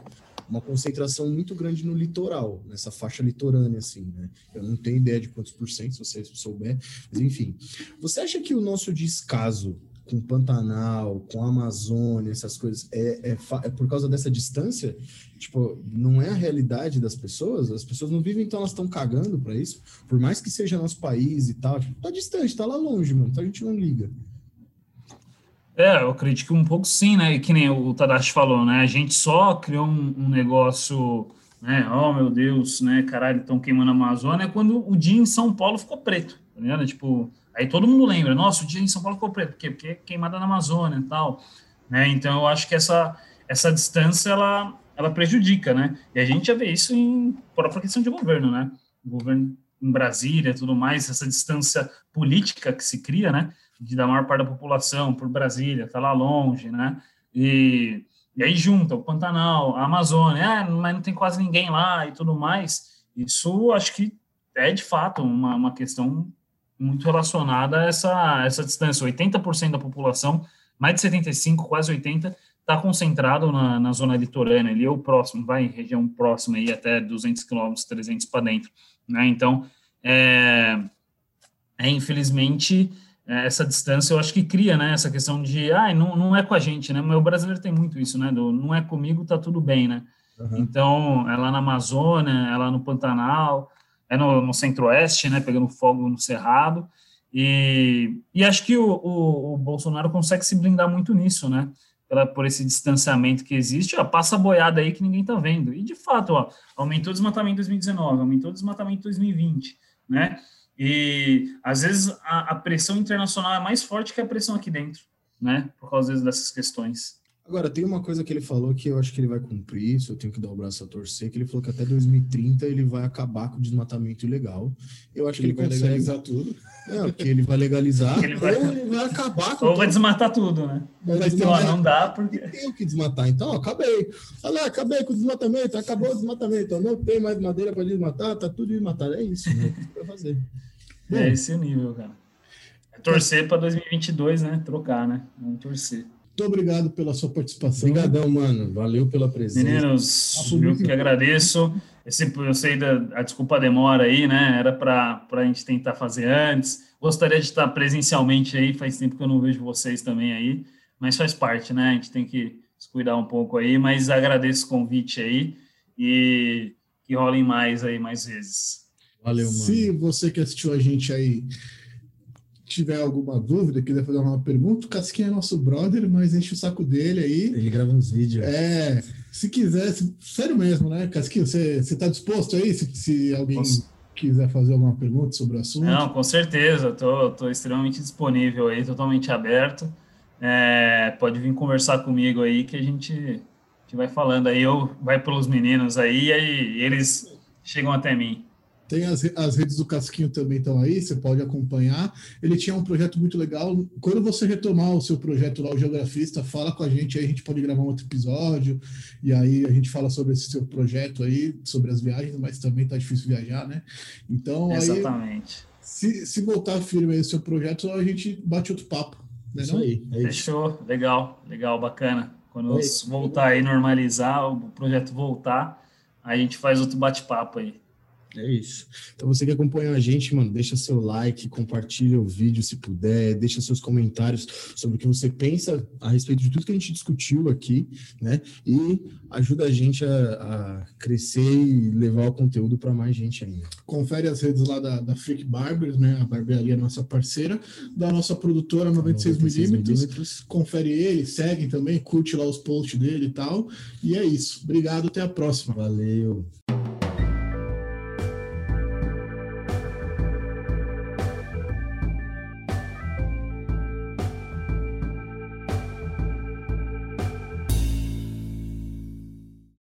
uma concentração muito grande no litoral, nessa faixa litorânea, assim, né? Eu não tenho ideia de quantos por cento, se você souber, mas enfim. Você acha que o nosso descaso com Pantanal, com Amazônia, essas coisas, é, é, é, por causa dessa distância? Tipo, não é a realidade das pessoas? As pessoas não vivem, então elas estão cagando para isso? Por mais que seja nosso país e tal, tipo, tá distante, tá lá longe, mano, então a gente não liga. É, eu acredito que um pouco sim, né? E que nem o Tadashi falou, né? A gente só criou um, um negócio, né? Oh, meu Deus, né? Caralho, estão queimando a Amazônia quando o dia em São Paulo ficou preto, tá ligado? Tipo, Aí todo mundo lembra, nossa, o dia em São Paulo ficou preto, por quê? Porque é queimada na Amazônia e tal, né? Então eu acho que essa, essa distância, ela, ela prejudica, né? E a gente já vê isso em própria questão de governo, né? O governo em Brasília tudo mais, essa distância política que se cria, né? De da maior parte da população por Brasília, tá lá longe, né? E, e aí junta o Pantanal, a Amazônia, ah, mas não tem quase ninguém lá e tudo mais. Isso acho que é de fato uma, uma questão muito relacionada a essa, essa distância. 80% da população, mais de 75, quase 80, está concentrado na, na, zona litorânea, ali o próximo, vai região próxima aí até 200 quilômetros, 300 para dentro, né? Então, é, é infelizmente essa distância eu acho que cria, né? Essa questão de, ah, não, não é com a gente, né? O brasileiro tem muito isso, né? Do, não é comigo, tá tudo bem, né? Uhum. Então, é lá na Amazônia, é lá no Pantanal, é no, no centro-oeste, né, pegando fogo no Cerrado, e, e acho que o, o, o, Bolsonaro consegue se blindar muito nisso, né, pela, por esse distanciamento que existe, ó, passa a boiada aí que ninguém tá vendo, e de fato, ó, aumentou o desmatamento em 2019, aumentou o desmatamento em 2020, né, e às vezes a, a pressão internacional é mais forte que a pressão aqui dentro, né, por causa dessas questões. Agora, tem uma coisa que ele falou que eu acho que ele vai cumprir, isso eu tenho que dar o braço a torcer, que ele falou que até 2030 ele vai acabar com o desmatamento ilegal. Eu acho ele que ele, vai consegue... legalizar tudo. É, porque ele vai legalizar, ele vai... ou ele vai acabar com Ou vai desmatar tudo, né? Mas não, não dá porque... Tem que desmatar, então, ó, acabei. Olha lá, acabei com o desmatamento, acabou o desmatamento, não tem mais madeira para desmatar, tá tudo desmatado. É isso, né? Vai fazer. Bom, é esse o nível, cara. É torcer para 2022, né? Trocar, né? Vamos torcer. Muito obrigado pela sua participação. Obrigadão, mano. Valeu pela presença. Meninos, eu que agradeço. Esse, eu sei da a desculpa demora aí, né? Era para a gente tentar fazer antes. Gostaria de estar presencialmente aí, faz tempo que eu não vejo vocês também aí, mas faz parte, né? A gente tem que se cuidar um pouco aí, mas agradeço o convite aí e que rolem mais aí, mais vezes. Valeu, mano. Se você que assistiu a gente aí tiver alguma dúvida, quiser fazer uma pergunta, o Casquinha é nosso brother, mas enche o saco dele aí. Ele grava uns vídeos. É, se quiser, se, sério mesmo, né, Casquinha? Você está disposto aí, se, se alguém Posso... quiser fazer alguma pergunta sobre o assunto? Não, com certeza, tô, tô extremamente disponível aí, totalmente aberto. É, pode vir conversar comigo aí que a gente, a gente vai falando aí, ou vai pelos meninos aí, e aí eles chegam até mim. Tem as, as redes do Casquinho também estão aí, você pode acompanhar. Ele tinha um projeto muito legal. Quando você retomar o seu projeto lá, o Geografista, fala com a gente aí, a gente pode gravar um outro episódio. E aí a gente fala sobre esse seu projeto aí, sobre as viagens, mas também tá difícil viajar, né? Então, Exatamente. Aí, se, se voltar firme aí o seu projeto, a gente bate outro papo. Né, isso não? aí. É Fechou, legal, legal, bacana. Quando é voltar aí, normalizar, o projeto voltar, a gente faz outro bate-papo aí. É isso. Então você que acompanha a gente, mano, deixa seu like, compartilha o vídeo se puder, deixa seus comentários sobre o que você pensa a respeito de tudo que a gente discutiu aqui, né? E ajuda a gente a, a crescer e levar o conteúdo para mais gente ainda. Confere as redes lá da, da Freak Barbers, né? A barbearia é nossa parceira, da nossa produtora 96mm. Confere ele, segue também, curte lá os posts dele e tal. E é isso. Obrigado, até a próxima. Valeu.